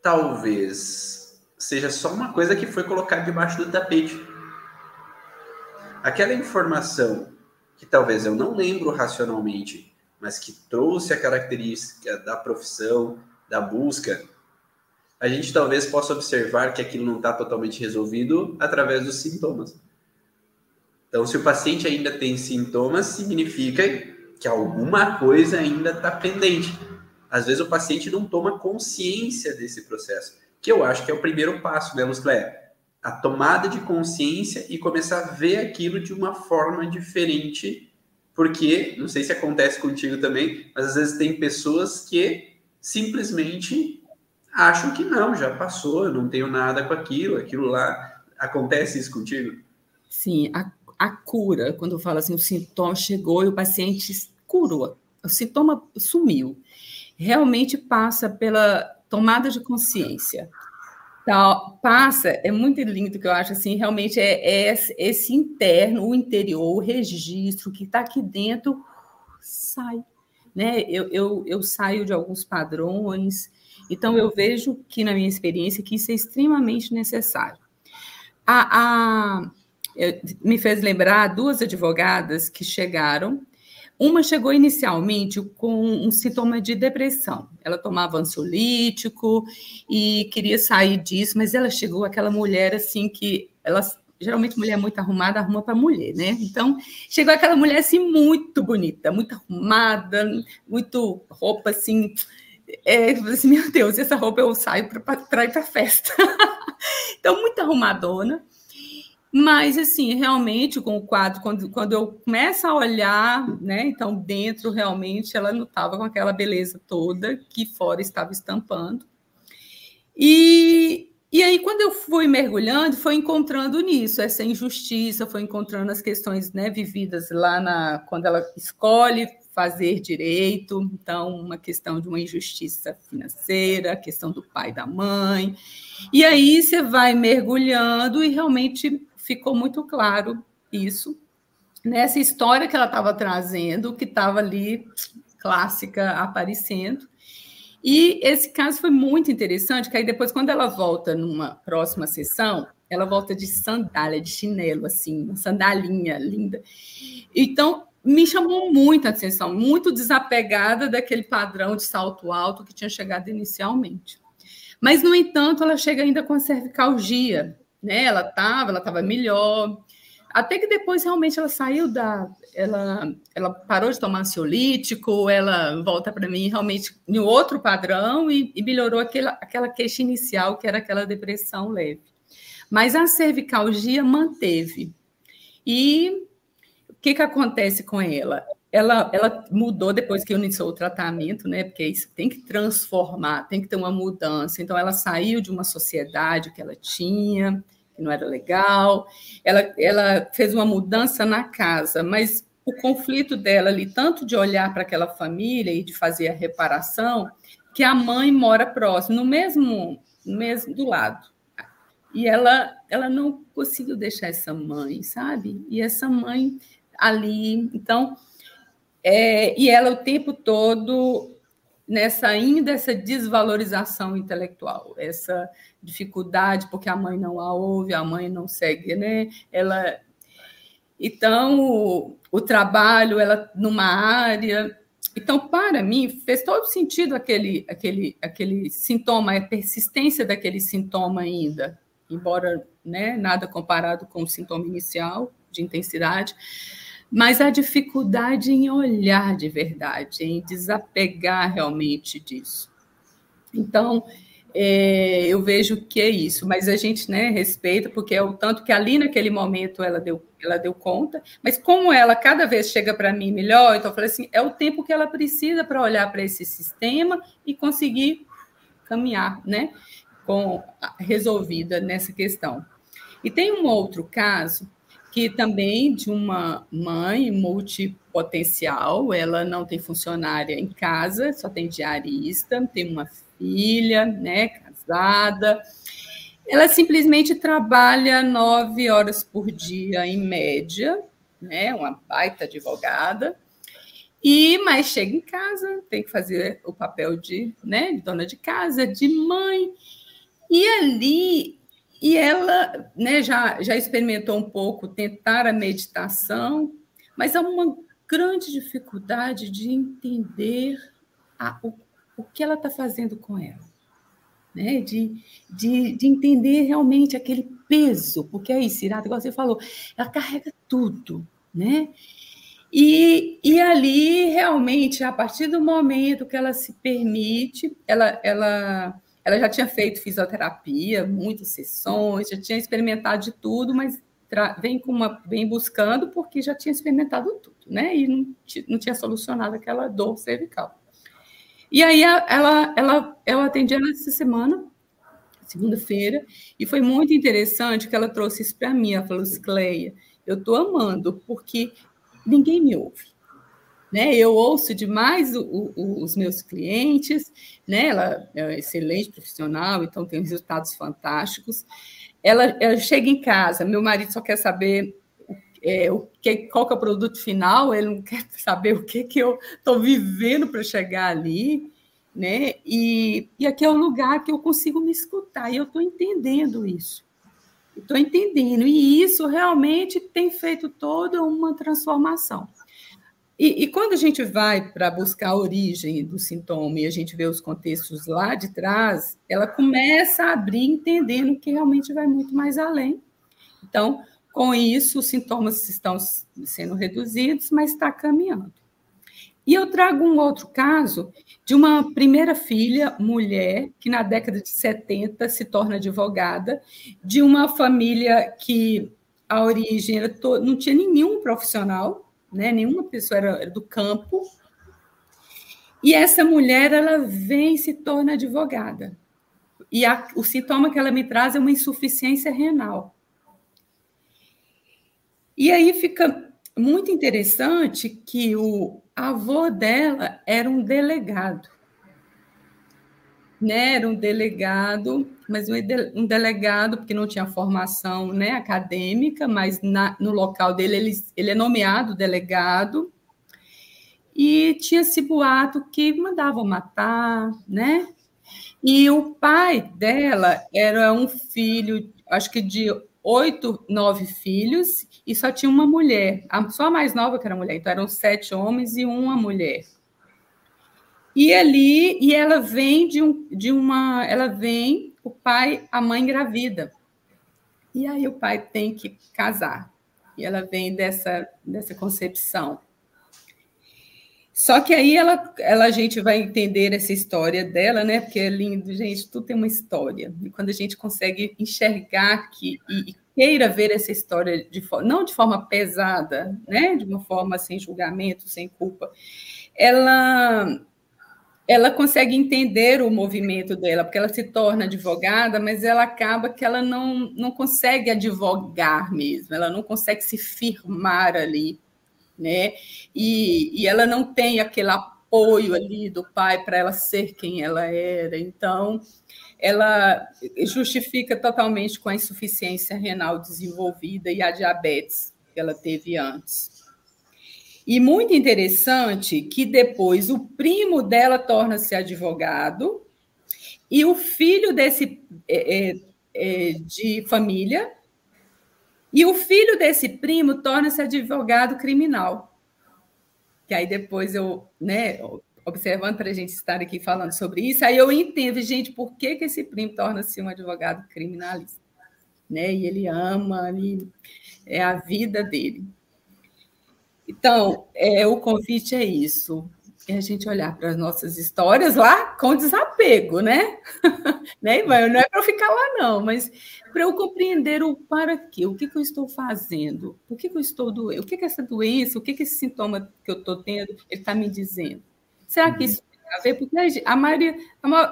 talvez seja só uma coisa que foi colocada debaixo do tapete. Aquela informação que talvez eu não lembro racionalmente, mas que trouxe a característica da profissão, da busca, a gente talvez possa observar que aquilo não está totalmente resolvido através dos sintomas. Então, se o paciente ainda tem sintomas, significa que alguma coisa ainda está pendente. Às vezes o paciente não toma consciência desse processo, que eu acho que é o primeiro passo, né, Luclé? A tomada de consciência e começar a ver aquilo de uma forma diferente, porque, não sei se acontece contigo também, mas às vezes tem pessoas que simplesmente acham que não, já passou, eu não tenho nada com aquilo, aquilo lá. Acontece isso contigo? Sim, a a cura, quando eu falo assim, o sintoma chegou e o paciente curou, o sintoma sumiu, realmente passa pela tomada de consciência. Então, passa, é muito lindo que eu acho assim, realmente é, é esse interno, o interior, o registro que está aqui dentro sai. Né? Eu, eu, eu saio de alguns padrões, então eu vejo que na minha experiência que isso é extremamente necessário. A, a, me fez lembrar duas advogadas que chegaram. Uma chegou inicialmente com um sintoma de depressão. Ela tomava ansiolítico e queria sair disso, mas ela chegou aquela mulher assim que ela geralmente mulher muito arrumada arruma para mulher, né? Então, chegou aquela mulher assim muito bonita, muito arrumada, muito roupa assim, é, assim, [laughs] meu Deus, essa roupa eu saio para ir para festa. [laughs] então, muito arrumadona. Mas, assim, realmente, com o quadro, quando, quando eu começo a olhar, né, então dentro realmente ela não estava com aquela beleza toda que fora estava estampando. E, e aí, quando eu fui mergulhando, foi encontrando nisso, essa injustiça, foi encontrando as questões né, vividas lá na, quando ela escolhe fazer direito, então, uma questão de uma injustiça financeira, questão do pai da mãe. E aí você vai mergulhando e realmente ficou muito claro isso nessa história que ela estava trazendo, que estava ali clássica aparecendo. E esse caso foi muito interessante, que aí depois, quando ela volta numa próxima sessão, ela volta de sandália, de chinelo, assim, uma sandalinha linda. Então, me chamou muito a atenção, muito desapegada daquele padrão de salto alto que tinha chegado inicialmente. Mas, no entanto, ela chega ainda com a cervicalgia, né? Ela estava, ela estava melhor. Até que depois realmente ela saiu da. Ela, ela parou de tomar ansiolítico, ela volta para mim realmente em outro padrão e, e melhorou aquela, aquela queixa inicial, que era aquela depressão leve. Mas a cervicalgia manteve. E que, que acontece com ela? Ela, ela mudou depois que iniciou o tratamento, né? Porque isso tem que transformar, tem que ter uma mudança. Então, ela saiu de uma sociedade que ela tinha, que não era legal. Ela, ela fez uma mudança na casa, mas o conflito dela ali, tanto de olhar para aquela família e de fazer a reparação, que a mãe mora próximo, no mesmo, mesmo do lado. E ela, ela não conseguiu deixar essa mãe, sabe? E essa mãe ali, então, é, e ela o tempo todo nessa ainda essa desvalorização intelectual, essa dificuldade porque a mãe não a ouve, a mãe não segue, né? Ela então o, o trabalho ela numa área. Então, para mim, fez todo sentido aquele, aquele, aquele sintoma, a persistência daquele sintoma ainda, embora né, nada comparado com o sintoma inicial de intensidade, mas a dificuldade em olhar de verdade, em desapegar realmente disso. Então, é, eu vejo que é isso, mas a gente né, respeita, porque é o tanto que ali naquele momento ela deu, ela deu conta, mas como ela cada vez chega para mim melhor, então eu falei assim, é o tempo que ela precisa para olhar para esse sistema e conseguir caminhar, né, com resolvida nessa questão. E tem um outro caso que também de uma mãe multipotencial, ela não tem funcionária em casa, só tem diarista, tem uma filha, né, casada. Ela simplesmente trabalha nove horas por dia, em média, né, uma baita advogada, e mas chega em casa, tem que fazer o papel de, né, de dona de casa, de mãe, e ali e ela né, já, já experimentou um pouco tentar a meditação, mas há uma grande dificuldade de entender a, o, o que ela está fazendo com ela. Né? De, de, de entender realmente aquele peso, porque é isso, Irata, igual você falou, ela carrega tudo, né? E, e ali, realmente, a partir do momento que ela se permite, ela, ela ela já tinha feito fisioterapia, muitas sessões, já tinha experimentado de tudo, mas vem com uma vem buscando porque já tinha experimentado tudo, né? E não, não tinha solucionado aquela dor cervical. E aí ela ela eu atendi ela essa semana, segunda-feira, e foi muito interessante que ela trouxe isso para mim. Ela falou: Cleia, eu estou amando porque ninguém me ouve né? Eu ouço demais o, o, os meus clientes, né? Ela é excelente profissional, então tem resultados fantásticos. Ela, ela chega em casa, meu marido só quer saber é, o que, qual que é o produto final, ele não quer [laughs] saber o que, que eu estou vivendo para chegar ali, né? E, e aqui é o lugar que eu consigo me escutar, e eu estou entendendo isso. Estou entendendo, e isso realmente tem feito toda uma transformação. E, e, quando a gente vai para buscar a origem do sintoma e a gente vê os contextos lá de trás, ela começa a abrir entendendo que realmente vai muito mais além. Então, com isso, os sintomas estão sendo reduzidos, mas está caminhando. E eu trago um outro caso de uma primeira filha, mulher, que na década de 70 se torna advogada, de uma família que a origem era não tinha nenhum profissional, né? Nenhuma pessoa era do campo. E essa mulher, ela vem e se torna advogada. E a, o sintoma que ela me traz é uma insuficiência renal. E aí fica muito interessante que o avô dela era um delegado. Né? Era um delegado, mas um delegado, porque não tinha formação né, acadêmica, mas na, no local dele ele, ele é nomeado delegado, e tinha esse boato que mandavam matar, né? E o pai dela era um filho, acho que de oito, nove filhos, e só tinha uma mulher, só a mais nova que era mulher, então eram sete homens e uma mulher. E ali, e ela vem de, um, de uma, ela vem o pai, a mãe engravida. E aí o pai tem que casar. E ela vem dessa, dessa concepção. Só que aí ela, ela, a gente vai entender essa história dela, né? Porque é lindo, gente, tudo tem uma história. E quando a gente consegue enxergar que, e, e queira ver essa história de não de forma pesada, né? De uma forma sem julgamento, sem culpa, ela ela consegue entender o movimento dela, porque ela se torna advogada, mas ela acaba que ela não, não consegue advogar mesmo, ela não consegue se firmar ali, né? E, e ela não tem aquele apoio ali do pai para ela ser quem ela era. Então, ela justifica totalmente com a insuficiência renal desenvolvida e a diabetes que ela teve antes. E muito interessante que depois o primo dela torna-se advogado e o filho desse é, é, é, de família e o filho desse primo torna-se advogado criminal. Que aí depois eu, né, observando para a gente estar aqui falando sobre isso, aí eu entendo, gente, por que, que esse primo torna-se um advogado criminalista, né? E ele ama, ele, é a vida dele. Então, é, o convite é isso, é a gente olhar para as nossas histórias lá com desapego, né? [laughs] né, Ivan? Não é para ficar lá, não, mas para eu compreender o para quê, o que, que eu estou fazendo, por que, que eu estou doendo, o que, que essa doença, o que, que esse sintoma que eu estou tendo, ele está me dizendo. Será que isso tem a ver? Porque a maioria,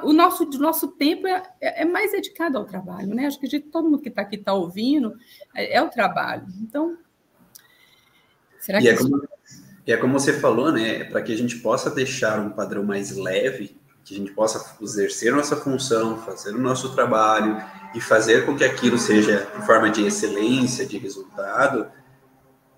o nosso, o nosso tempo é, é, mais dedicado ao trabalho, né? Acho que gente, todo mundo que está aqui está ouvindo é, é o trabalho. Então, Será que e, é como, e é como você falou, né? Para que a gente possa deixar um padrão mais leve, que a gente possa exercer nossa função, fazer o nosso trabalho e fazer com que aquilo seja em forma de excelência, de resultado,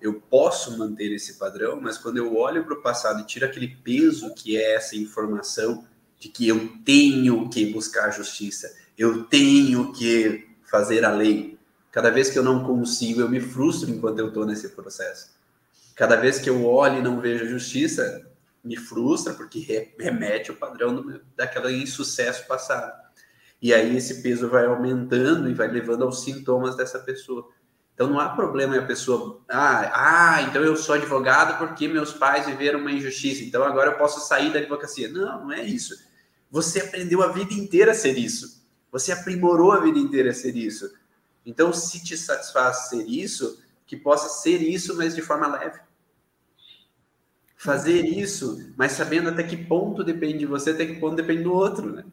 eu posso manter esse padrão, mas quando eu olho para o passado e tiro aquele peso que é essa informação de que eu tenho que buscar justiça, eu tenho que fazer a lei. Cada vez que eu não consigo, eu me frustro enquanto eu estou nesse processo. Cada vez que eu olho e não vejo justiça, me frustra, porque remete ao padrão do, daquele insucesso passado. E aí esse peso vai aumentando e vai levando aos sintomas dessa pessoa. Então não há problema em a pessoa, ah, ah, então eu sou advogado porque meus pais viveram uma injustiça, então agora eu posso sair da advocacia. Não, não é isso. Você aprendeu a vida inteira a ser isso. Você aprimorou a vida inteira a ser isso. Então, se te satisfaz ser isso, que possa ser isso, mas de forma leve fazer isso, mas sabendo até que ponto depende de você, até que ponto depende do outro, né?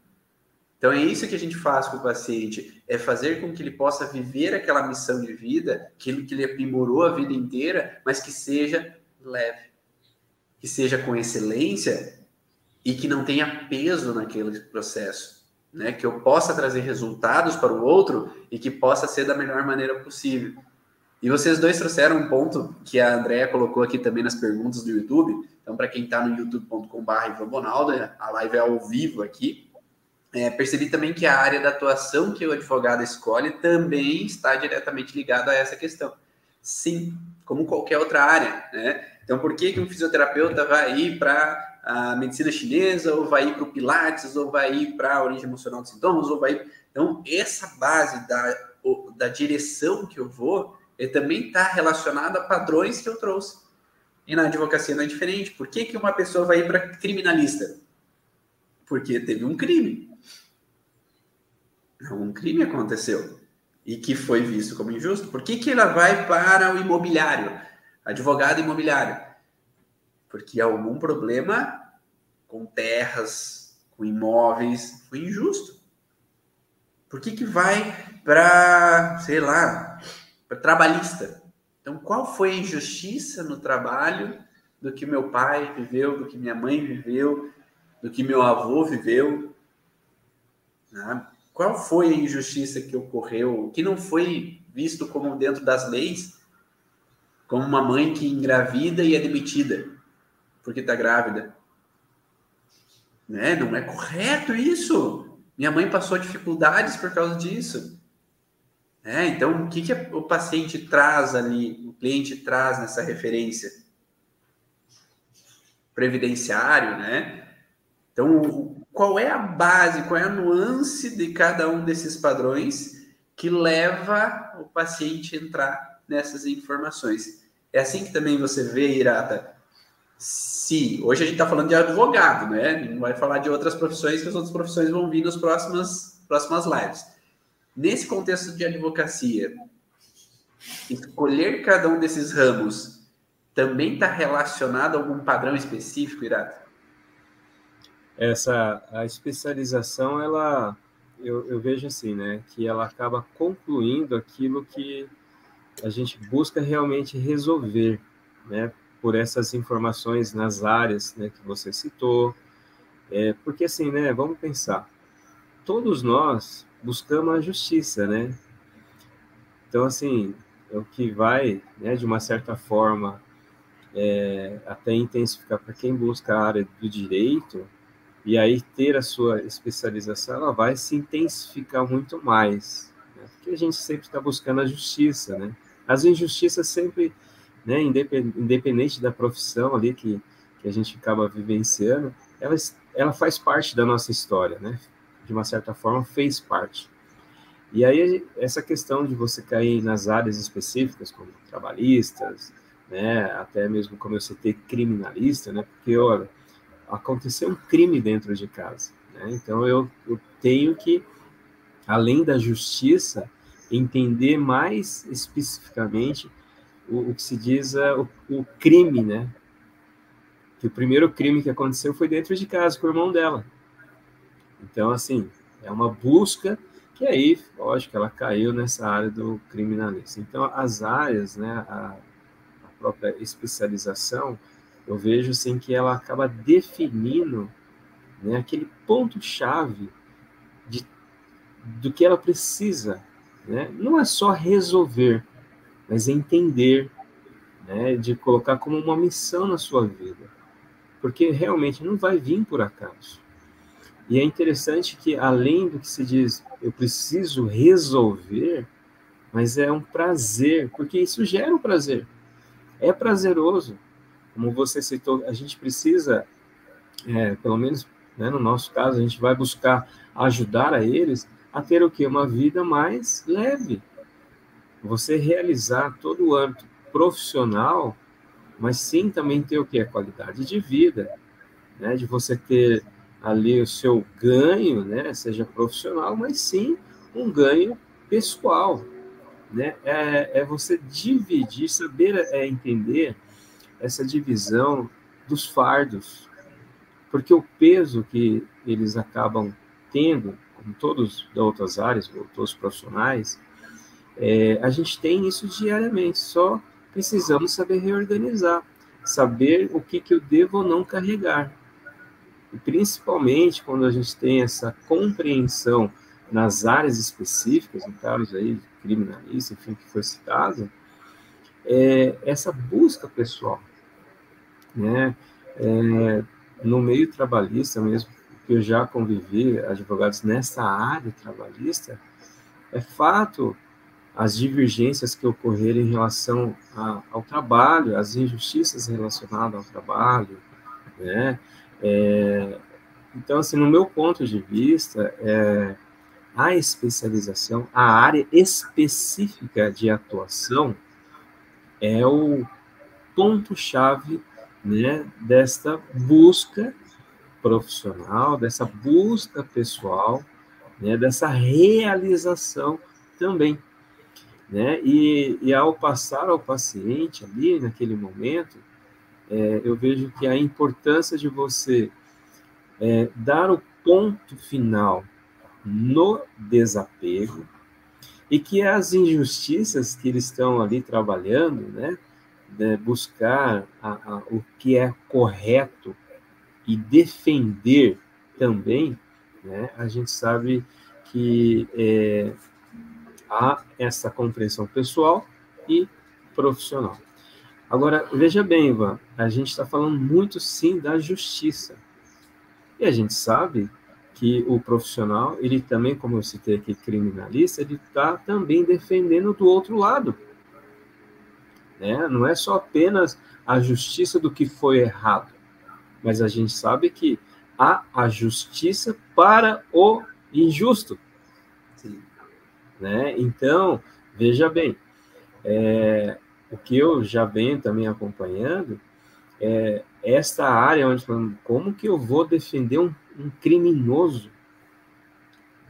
Então é isso que a gente faz com o paciente, é fazer com que ele possa viver aquela missão de vida, aquilo que ele aprimorou a vida inteira, mas que seja leve, que seja com excelência e que não tenha peso naquele processo, né? Que eu possa trazer resultados para o outro e que possa ser da melhor maneira possível. E vocês dois trouxeram um ponto que a Andrea colocou aqui também nas perguntas do YouTube. Então, para quem está no youtube.com.br Bonaldo, a live é ao vivo aqui. É, percebi também que a área da atuação que o advogado escolhe também está diretamente ligada a essa questão. Sim, como qualquer outra área, né? Então, por que, que um fisioterapeuta vai ir para a medicina chinesa, ou vai ir para o Pilates, ou vai ir para a origem emocional dos sintomas, ou vai. Então, essa base da, da direção que eu vou ele também está relacionado a padrões que eu trouxe. E na advocacia não é diferente. Por que, que uma pessoa vai ir para criminalista? Porque teve um crime. Um crime aconteceu e que foi visto como injusto. Por que, que ela vai para o imobiliário, advogado imobiliário? Porque algum problema com terras, com imóveis, foi injusto. Por que, que vai para, sei lá, trabalhista. Então, qual foi a injustiça no trabalho do que meu pai viveu, do que minha mãe viveu, do que meu avô viveu? Né? Qual foi a injustiça que ocorreu, que não foi visto como dentro das leis, como uma mãe que engravida e é demitida porque está grávida? Né? Não é correto isso. Minha mãe passou dificuldades por causa disso. É, então, o que, que o paciente traz ali, o cliente traz nessa referência? Previdenciário, né? Então, qual é a base, qual é a nuance de cada um desses padrões que leva o paciente a entrar nessas informações. É assim que também você vê, Irata, se hoje a gente está falando de advogado, né? Não vai falar de outras profissões, que as outras profissões vão vir nas próximas, próximas lives. Nesse contexto de advocacia, escolher cada um desses ramos também está relacionado a algum padrão específico, Irata? Essa a especialização, ela eu, eu vejo assim, né, que ela acaba concluindo aquilo que a gente busca realmente resolver, né, por essas informações nas áreas, né, que você citou, é, porque assim, né, vamos pensar, todos nós buscamos a justiça, né, então assim, é o que vai, né, de uma certa forma, é, até intensificar para quem busca a área do direito, e aí ter a sua especialização, ela vai se intensificar muito mais, né? porque a gente sempre está buscando a justiça, né? As injustiças sempre, né, independente da profissão ali que, que a gente acaba vivenciando, ela, ela faz parte da nossa história, né? De uma certa forma, fez parte. E aí, essa questão de você cair nas áreas específicas, como trabalhistas, né, até mesmo como eu citei, criminalista, né, porque, olha, aconteceu um crime dentro de casa. Né? Então eu, eu tenho que, além da justiça, entender mais especificamente o, o que se diz uh, o, o, crime, né? Que o primeiro crime que aconteceu foi dentro de casa com o irmão dela. Então, assim, é uma busca que aí, lógico, ela caiu nessa área do criminalista. Então, as áreas, né, a, a própria especialização, eu vejo assim que ela acaba definindo né, aquele ponto-chave do que ela precisa. Né? Não é só resolver, mas entender, né, de colocar como uma missão na sua vida. Porque realmente não vai vir por acaso. E é interessante que, além do que se diz, eu preciso resolver, mas é um prazer, porque isso gera um prazer. É prazeroso. Como você citou, a gente precisa, é, pelo menos né, no nosso caso, a gente vai buscar ajudar a eles a ter o que? Uma vida mais leve. Você realizar todo o âmbito profissional, mas sim também ter o que? A qualidade de vida, né? De você ter ali o seu ganho, né? Seja profissional, mas sim um ganho pessoal, né? É, é você dividir, saber é, entender essa divisão dos fardos, porque o peso que eles acabam tendo, como todos de outras áreas, todos profissionais, é, a gente tem isso diariamente, só precisamos saber reorganizar, saber o que, que eu devo ou não carregar. E principalmente quando a gente tem essa compreensão nas áreas específicas, no caso aí, criminalista, enfim, que foi citado, é essa busca pessoal né? É, no meio trabalhista mesmo, que eu já convivi advogados nessa área trabalhista, é fato as divergências que ocorreram em relação a, ao trabalho, as injustiças relacionadas ao trabalho, né? É, então, assim, no meu ponto de vista, é, a especialização, a área específica de atuação é o ponto-chave né, desta busca profissional, dessa busca pessoal, né, dessa realização também. Né? E, e ao passar ao paciente ali, naquele momento, é, eu vejo que a importância de você é, dar o ponto final no desapego e que as injustiças que eles estão ali trabalhando, né, né, buscar a, a, o que é correto e defender também, né, a gente sabe que é, há essa compreensão pessoal e profissional. Agora, veja bem, Ivan, a gente está falando muito sim da justiça. E a gente sabe que o profissional, ele também, como eu citei aqui, criminalista, ele está também defendendo do outro lado. Né? Não é só apenas a justiça do que foi errado, mas a gente sabe que há a justiça para o injusto. Sim. Né? Então, veja bem, é, o que eu já venho também acompanhando é esta área onde como que eu vou defender um, um criminoso?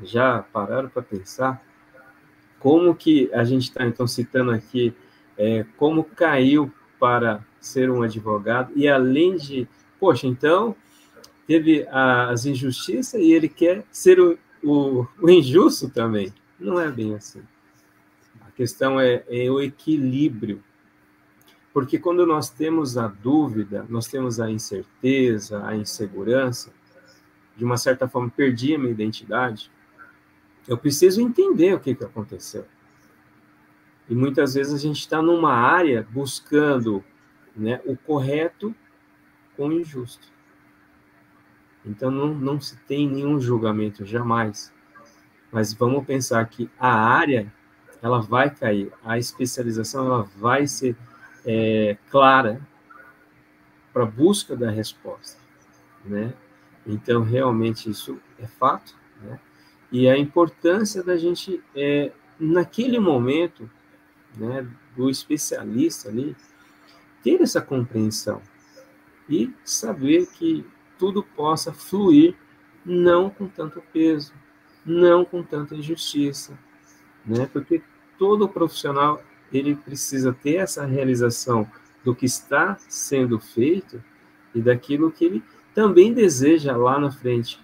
Já pararam para pensar como que a gente está então citando aqui é, como caiu para ser um advogado e além de, poxa, então teve as injustiças e ele quer ser o, o, o injusto também. Não é bem assim. A questão é, é o equilíbrio. Porque quando nós temos a dúvida, nós temos a incerteza, a insegurança, de uma certa forma perdi a minha identidade, eu preciso entender o que, que aconteceu. E muitas vezes a gente está numa área buscando né, o correto com o injusto. Então não, não se tem nenhum julgamento jamais. Mas vamos pensar que a área ela vai cair, a especialização ela vai ser é, clara para busca da resposta, né? Então realmente isso é fato, né? E a importância da gente é, naquele momento, né, do especialista ali ter essa compreensão e saber que tudo possa fluir não com tanto peso, não com tanta injustiça, né? Porque todo profissional ele precisa ter essa realização do que está sendo feito e daquilo que ele também deseja lá na frente.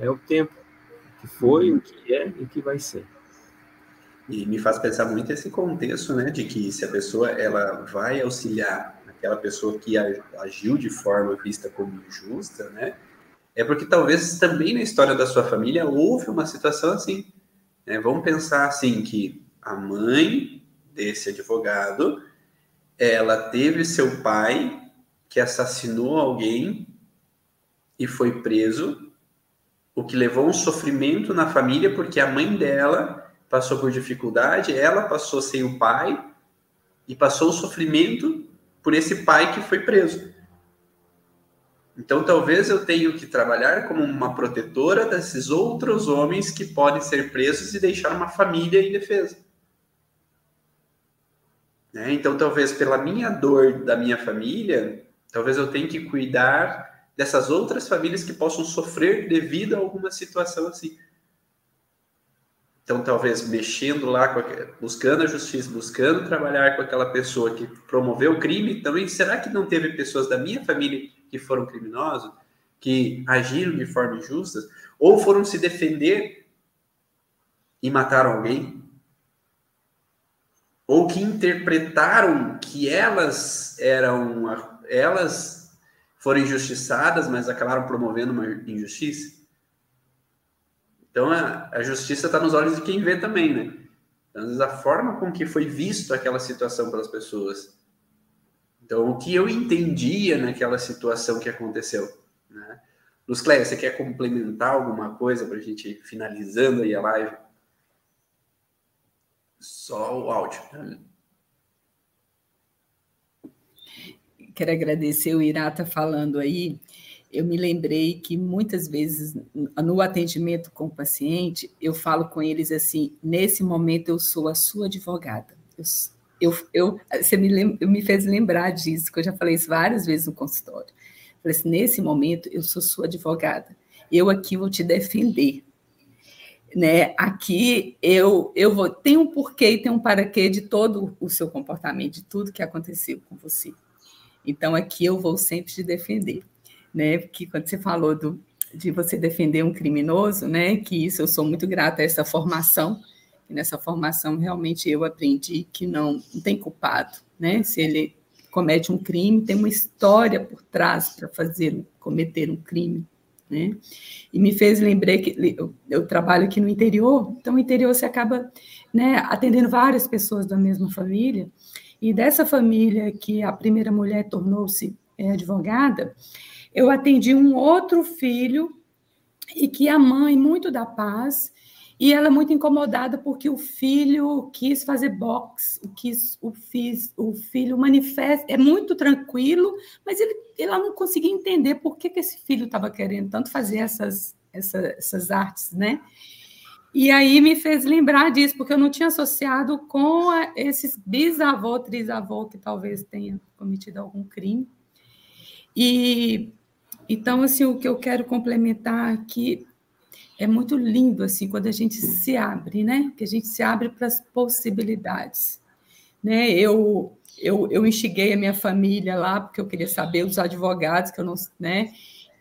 É, é o tempo que foi, o que é e o que vai ser. E me faz pensar muito esse contexto, né, de que se a pessoa ela vai auxiliar aquela pessoa que agiu de forma vista como injusta, né? É porque talvez também na história da sua família houve uma situação assim. Né? Vamos pensar assim que a mãe desse advogado, ela teve seu pai que assassinou alguém e foi preso, o que levou um sofrimento na família porque a mãe dela passou por dificuldade, ela passou sem o pai e passou o sofrimento por esse pai que foi preso. Então, talvez eu tenha que trabalhar como uma protetora desses outros homens que podem ser presos e deixar uma família indefesa. Né? Então, talvez pela minha dor da minha família, talvez eu tenha que cuidar dessas outras famílias que possam sofrer devido a alguma situação assim. Então, talvez mexendo lá, buscando a justiça, buscando trabalhar com aquela pessoa que promoveu o crime, também será que não teve pessoas da minha família que foram criminosos, que agiram de forma injusta, ou foram se defender e mataram alguém? Ou que interpretaram que elas eram, elas foram injustiçadas, mas acabaram promovendo uma injustiça? Então a, a justiça está nos olhos de quem vê também, né? Então, às vezes a forma com que foi visto aquela situação pelas pessoas. Então, o que eu entendia naquela situação que aconteceu, né? Luz Cléia, você quer complementar alguma coisa para a gente finalizando aí a live? Só o áudio. Quero agradecer o Irata falando aí eu me lembrei que muitas vezes no atendimento com o paciente, eu falo com eles assim: nesse momento eu sou a sua advogada. Eu, eu, eu você me, lem, me fez lembrar disso, que eu já falei isso várias vezes no consultório. Falei assim: nesse momento eu sou sua advogada. Eu aqui vou te defender. Né? Aqui eu eu vou tem um porquê e tem um para quê de todo o seu comportamento, de tudo que aconteceu com você. Então aqui eu vou sempre te defender né? Porque quando você falou do, de você defender um criminoso, né? Que isso eu sou muito grata a essa formação. E nessa formação realmente eu aprendi que não, não tem culpado, né? Se ele comete um crime, tem uma história por trás para fazer cometer um crime, né? E me fez lembrar que eu, eu, trabalho aqui no interior, então no interior você acaba, né, atendendo várias pessoas da mesma família. E dessa família que a primeira mulher tornou-se é, advogada, eu atendi um outro filho e que a mãe, muito da paz, e ela muito incomodada porque o filho quis fazer boxe, o, quis, o, fiz, o filho manifesta, é muito tranquilo, mas ele, ela não conseguia entender por que, que esse filho estava querendo tanto fazer essas, essa, essas artes, né? E aí me fez lembrar disso, porque eu não tinha associado com esses bisavô, trisavô que talvez tenha cometido algum crime. E então assim o que eu quero complementar aqui é muito lindo assim quando a gente se abre, né? Que a gente se abre para as possibilidades, né? Eu eu, eu instiguei a minha família lá porque eu queria saber os advogados que eu não, né?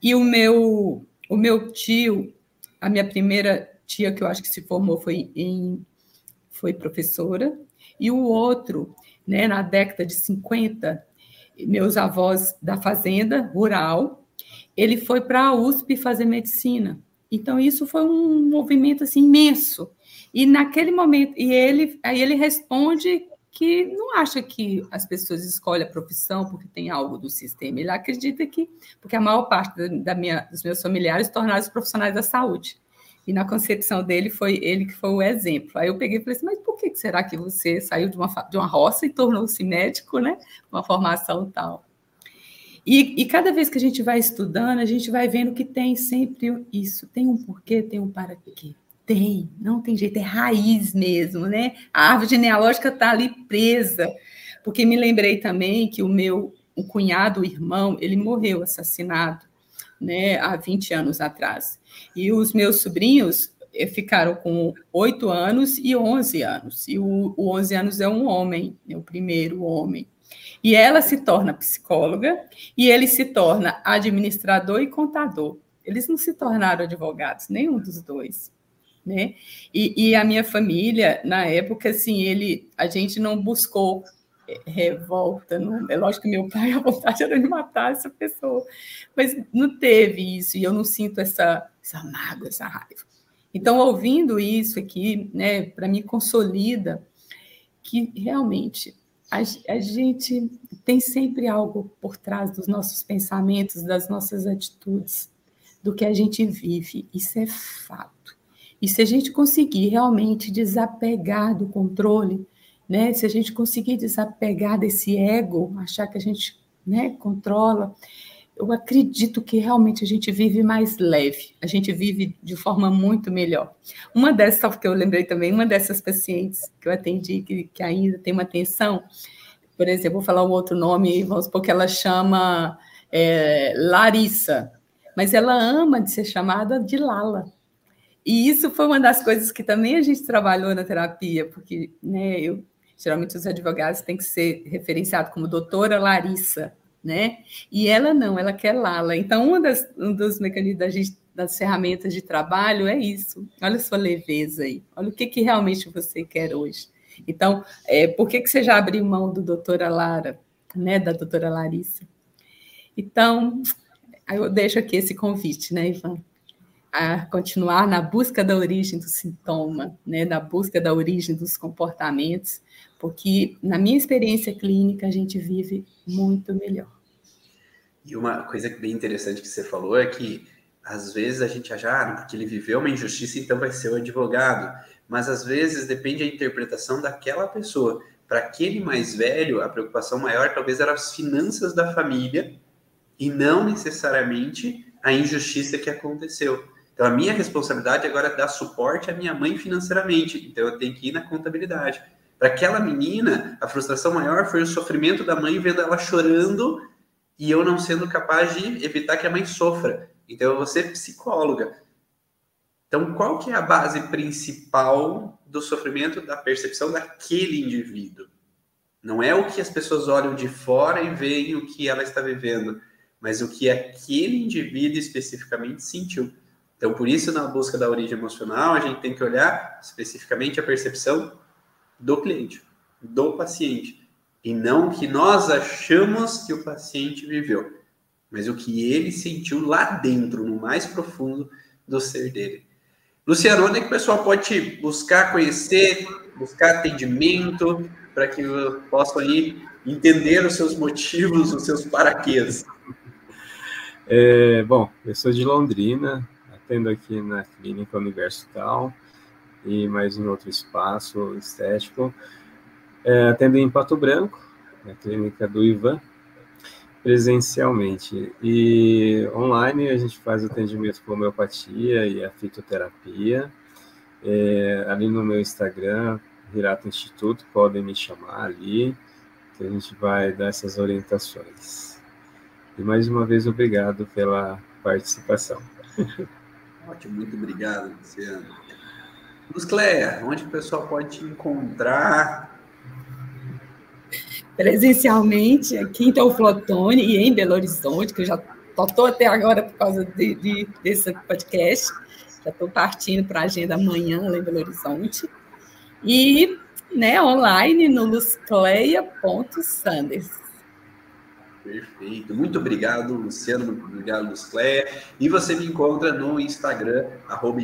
E o meu o meu tio, a minha primeira tia que eu acho que se formou foi em foi professora e o outro, né, na década de 50, meus avós da fazenda rural, ele foi para a USP fazer medicina. Então isso foi um movimento assim imenso. E naquele momento, e ele aí ele responde que não acha que as pessoas escolhem a profissão porque tem algo do sistema. Ele acredita que, porque a maior parte da minha, dos meus familiares tornaram-se profissionais da saúde. E na concepção dele, foi ele que foi o exemplo. Aí eu peguei e falei assim, mas por que será que você saiu de uma, de uma roça e tornou-se médico, né? Uma formação tal. E, e, cada vez que a gente vai estudando, a gente vai vendo que tem sempre isso. Tem um porquê, tem um para quê. Tem, não tem jeito, é raiz mesmo, né? A árvore genealógica está ali presa, porque me lembrei também que o meu o cunhado, o irmão, ele morreu assassinado, né, há 20 anos atrás. E os meus sobrinhos eh, ficaram com 8 anos e 11 anos. E o, o 11 anos é um homem, é o primeiro homem. E ela se torna psicóloga e ele se torna administrador e contador. Eles não se tornaram advogados, nenhum dos dois né? E, e, a minha família, na época, assim, ele, a gente não buscou é, revolta, não, é lógico que meu pai, [laughs] a vontade era de matar essa pessoa, mas não teve isso, e eu não sinto essa, essa mágoa, essa raiva. Então, ouvindo isso aqui, né, para mim consolida que realmente a, a gente tem sempre algo por trás dos nossos pensamentos, das nossas atitudes, do que a gente vive, isso é fato. E se a gente conseguir realmente desapegar do controle, né? Se a gente conseguir desapegar desse ego, achar que a gente, né, controla, eu acredito que realmente a gente vive mais leve, a gente vive de forma muito melhor. Uma dessas, que eu lembrei também, uma dessas pacientes que eu atendi, que, que ainda tem uma atenção, por exemplo, vou falar um outro nome, vamos supor que ela chama é, Larissa, mas ela ama de ser chamada de Lala. E isso foi uma das coisas que também a gente trabalhou na terapia, porque né, eu, geralmente os advogados têm que ser referenciados como doutora Larissa, né? E ela não, ela quer Lala. Então, uma das, um dos mecanismos da gente, das ferramentas de trabalho é isso. Olha a sua leveza aí. Olha o que, que realmente você quer hoje. Então, é, por que, que você já abriu mão do doutora Lara, né? Da doutora Larissa? Então, eu deixo aqui esse convite, né, Ivan? a continuar na busca da origem do sintoma, né, na busca da origem dos comportamentos, porque na minha experiência clínica a gente vive muito melhor. E uma coisa bem interessante que você falou é que às vezes a gente acha, ah, porque ele viveu uma injustiça, então vai ser o advogado. Mas às vezes depende da interpretação daquela pessoa. Para aquele mais velho, a preocupação maior talvez era as finanças da família e não necessariamente a injustiça que aconteceu. Então, a minha responsabilidade agora é dar suporte à minha mãe financeiramente. Então, eu tenho que ir na contabilidade. Para aquela menina, a frustração maior foi o sofrimento da mãe vendo ela chorando e eu não sendo capaz de evitar que a mãe sofra. Então, eu vou ser psicóloga. Então, qual que é a base principal do sofrimento, da percepção daquele indivíduo? Não é o que as pessoas olham de fora e veem o que ela está vivendo, mas o que aquele indivíduo especificamente sentiu. Então, por isso, na busca da origem emocional, a gente tem que olhar especificamente a percepção do cliente, do paciente, e não o que nós achamos que o paciente viveu, mas o que ele sentiu lá dentro, no mais profundo do ser dele. Luciano, onde é que o pessoal pode buscar, conhecer, buscar atendimento, para que possam aí entender os seus motivos, os seus paraquês? É, bom, eu sou de Londrina, atendo aqui na Clínica Universital e mais em outro espaço estético. É, atendo em Pato Branco, na clínica do Ivan, presencialmente. E online a gente faz atendimento com homeopatia e a fitoterapia. É, ali no meu Instagram, Virato Instituto, podem me chamar ali, que a gente vai dar essas orientações. E mais uma vez, obrigado pela participação. [laughs] Ótimo, muito obrigado, Luciano. Luz Cleia, onde o pessoal pode te encontrar? Presencialmente, aqui em Teoflotone e em Belo Horizonte, que eu já estou até agora por causa de, de, desse podcast. Já estou partindo para a agenda amanhã lá em Belo Horizonte. E né, online no luscleia.sanders. Perfeito. Muito obrigado, Luciano. Muito obrigado, Luzcleia. E você me encontra no Instagram, arroba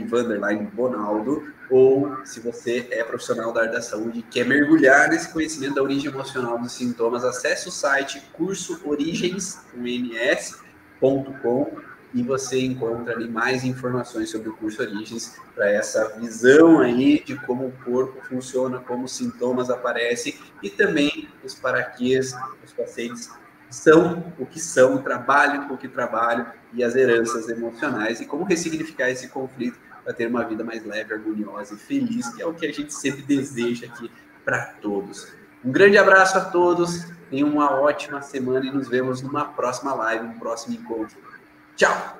Bonaldo, ou se você é profissional da área da saúde e quer mergulhar nesse conhecimento da origem emocional dos sintomas, acesse o site cursoorigens.com e você encontra ali mais informações sobre o curso Origens para essa visão aí de como o corpo funciona, como os sintomas aparecem e também os paraquês, os pacientes são o que são, trabalham com o que trabalham e as heranças emocionais e como ressignificar esse conflito para ter uma vida mais leve, harmoniosa e feliz, que é o que a gente sempre deseja aqui para todos. Um grande abraço a todos, tenham uma ótima semana e nos vemos numa próxima live, um próximo encontro. Tchau!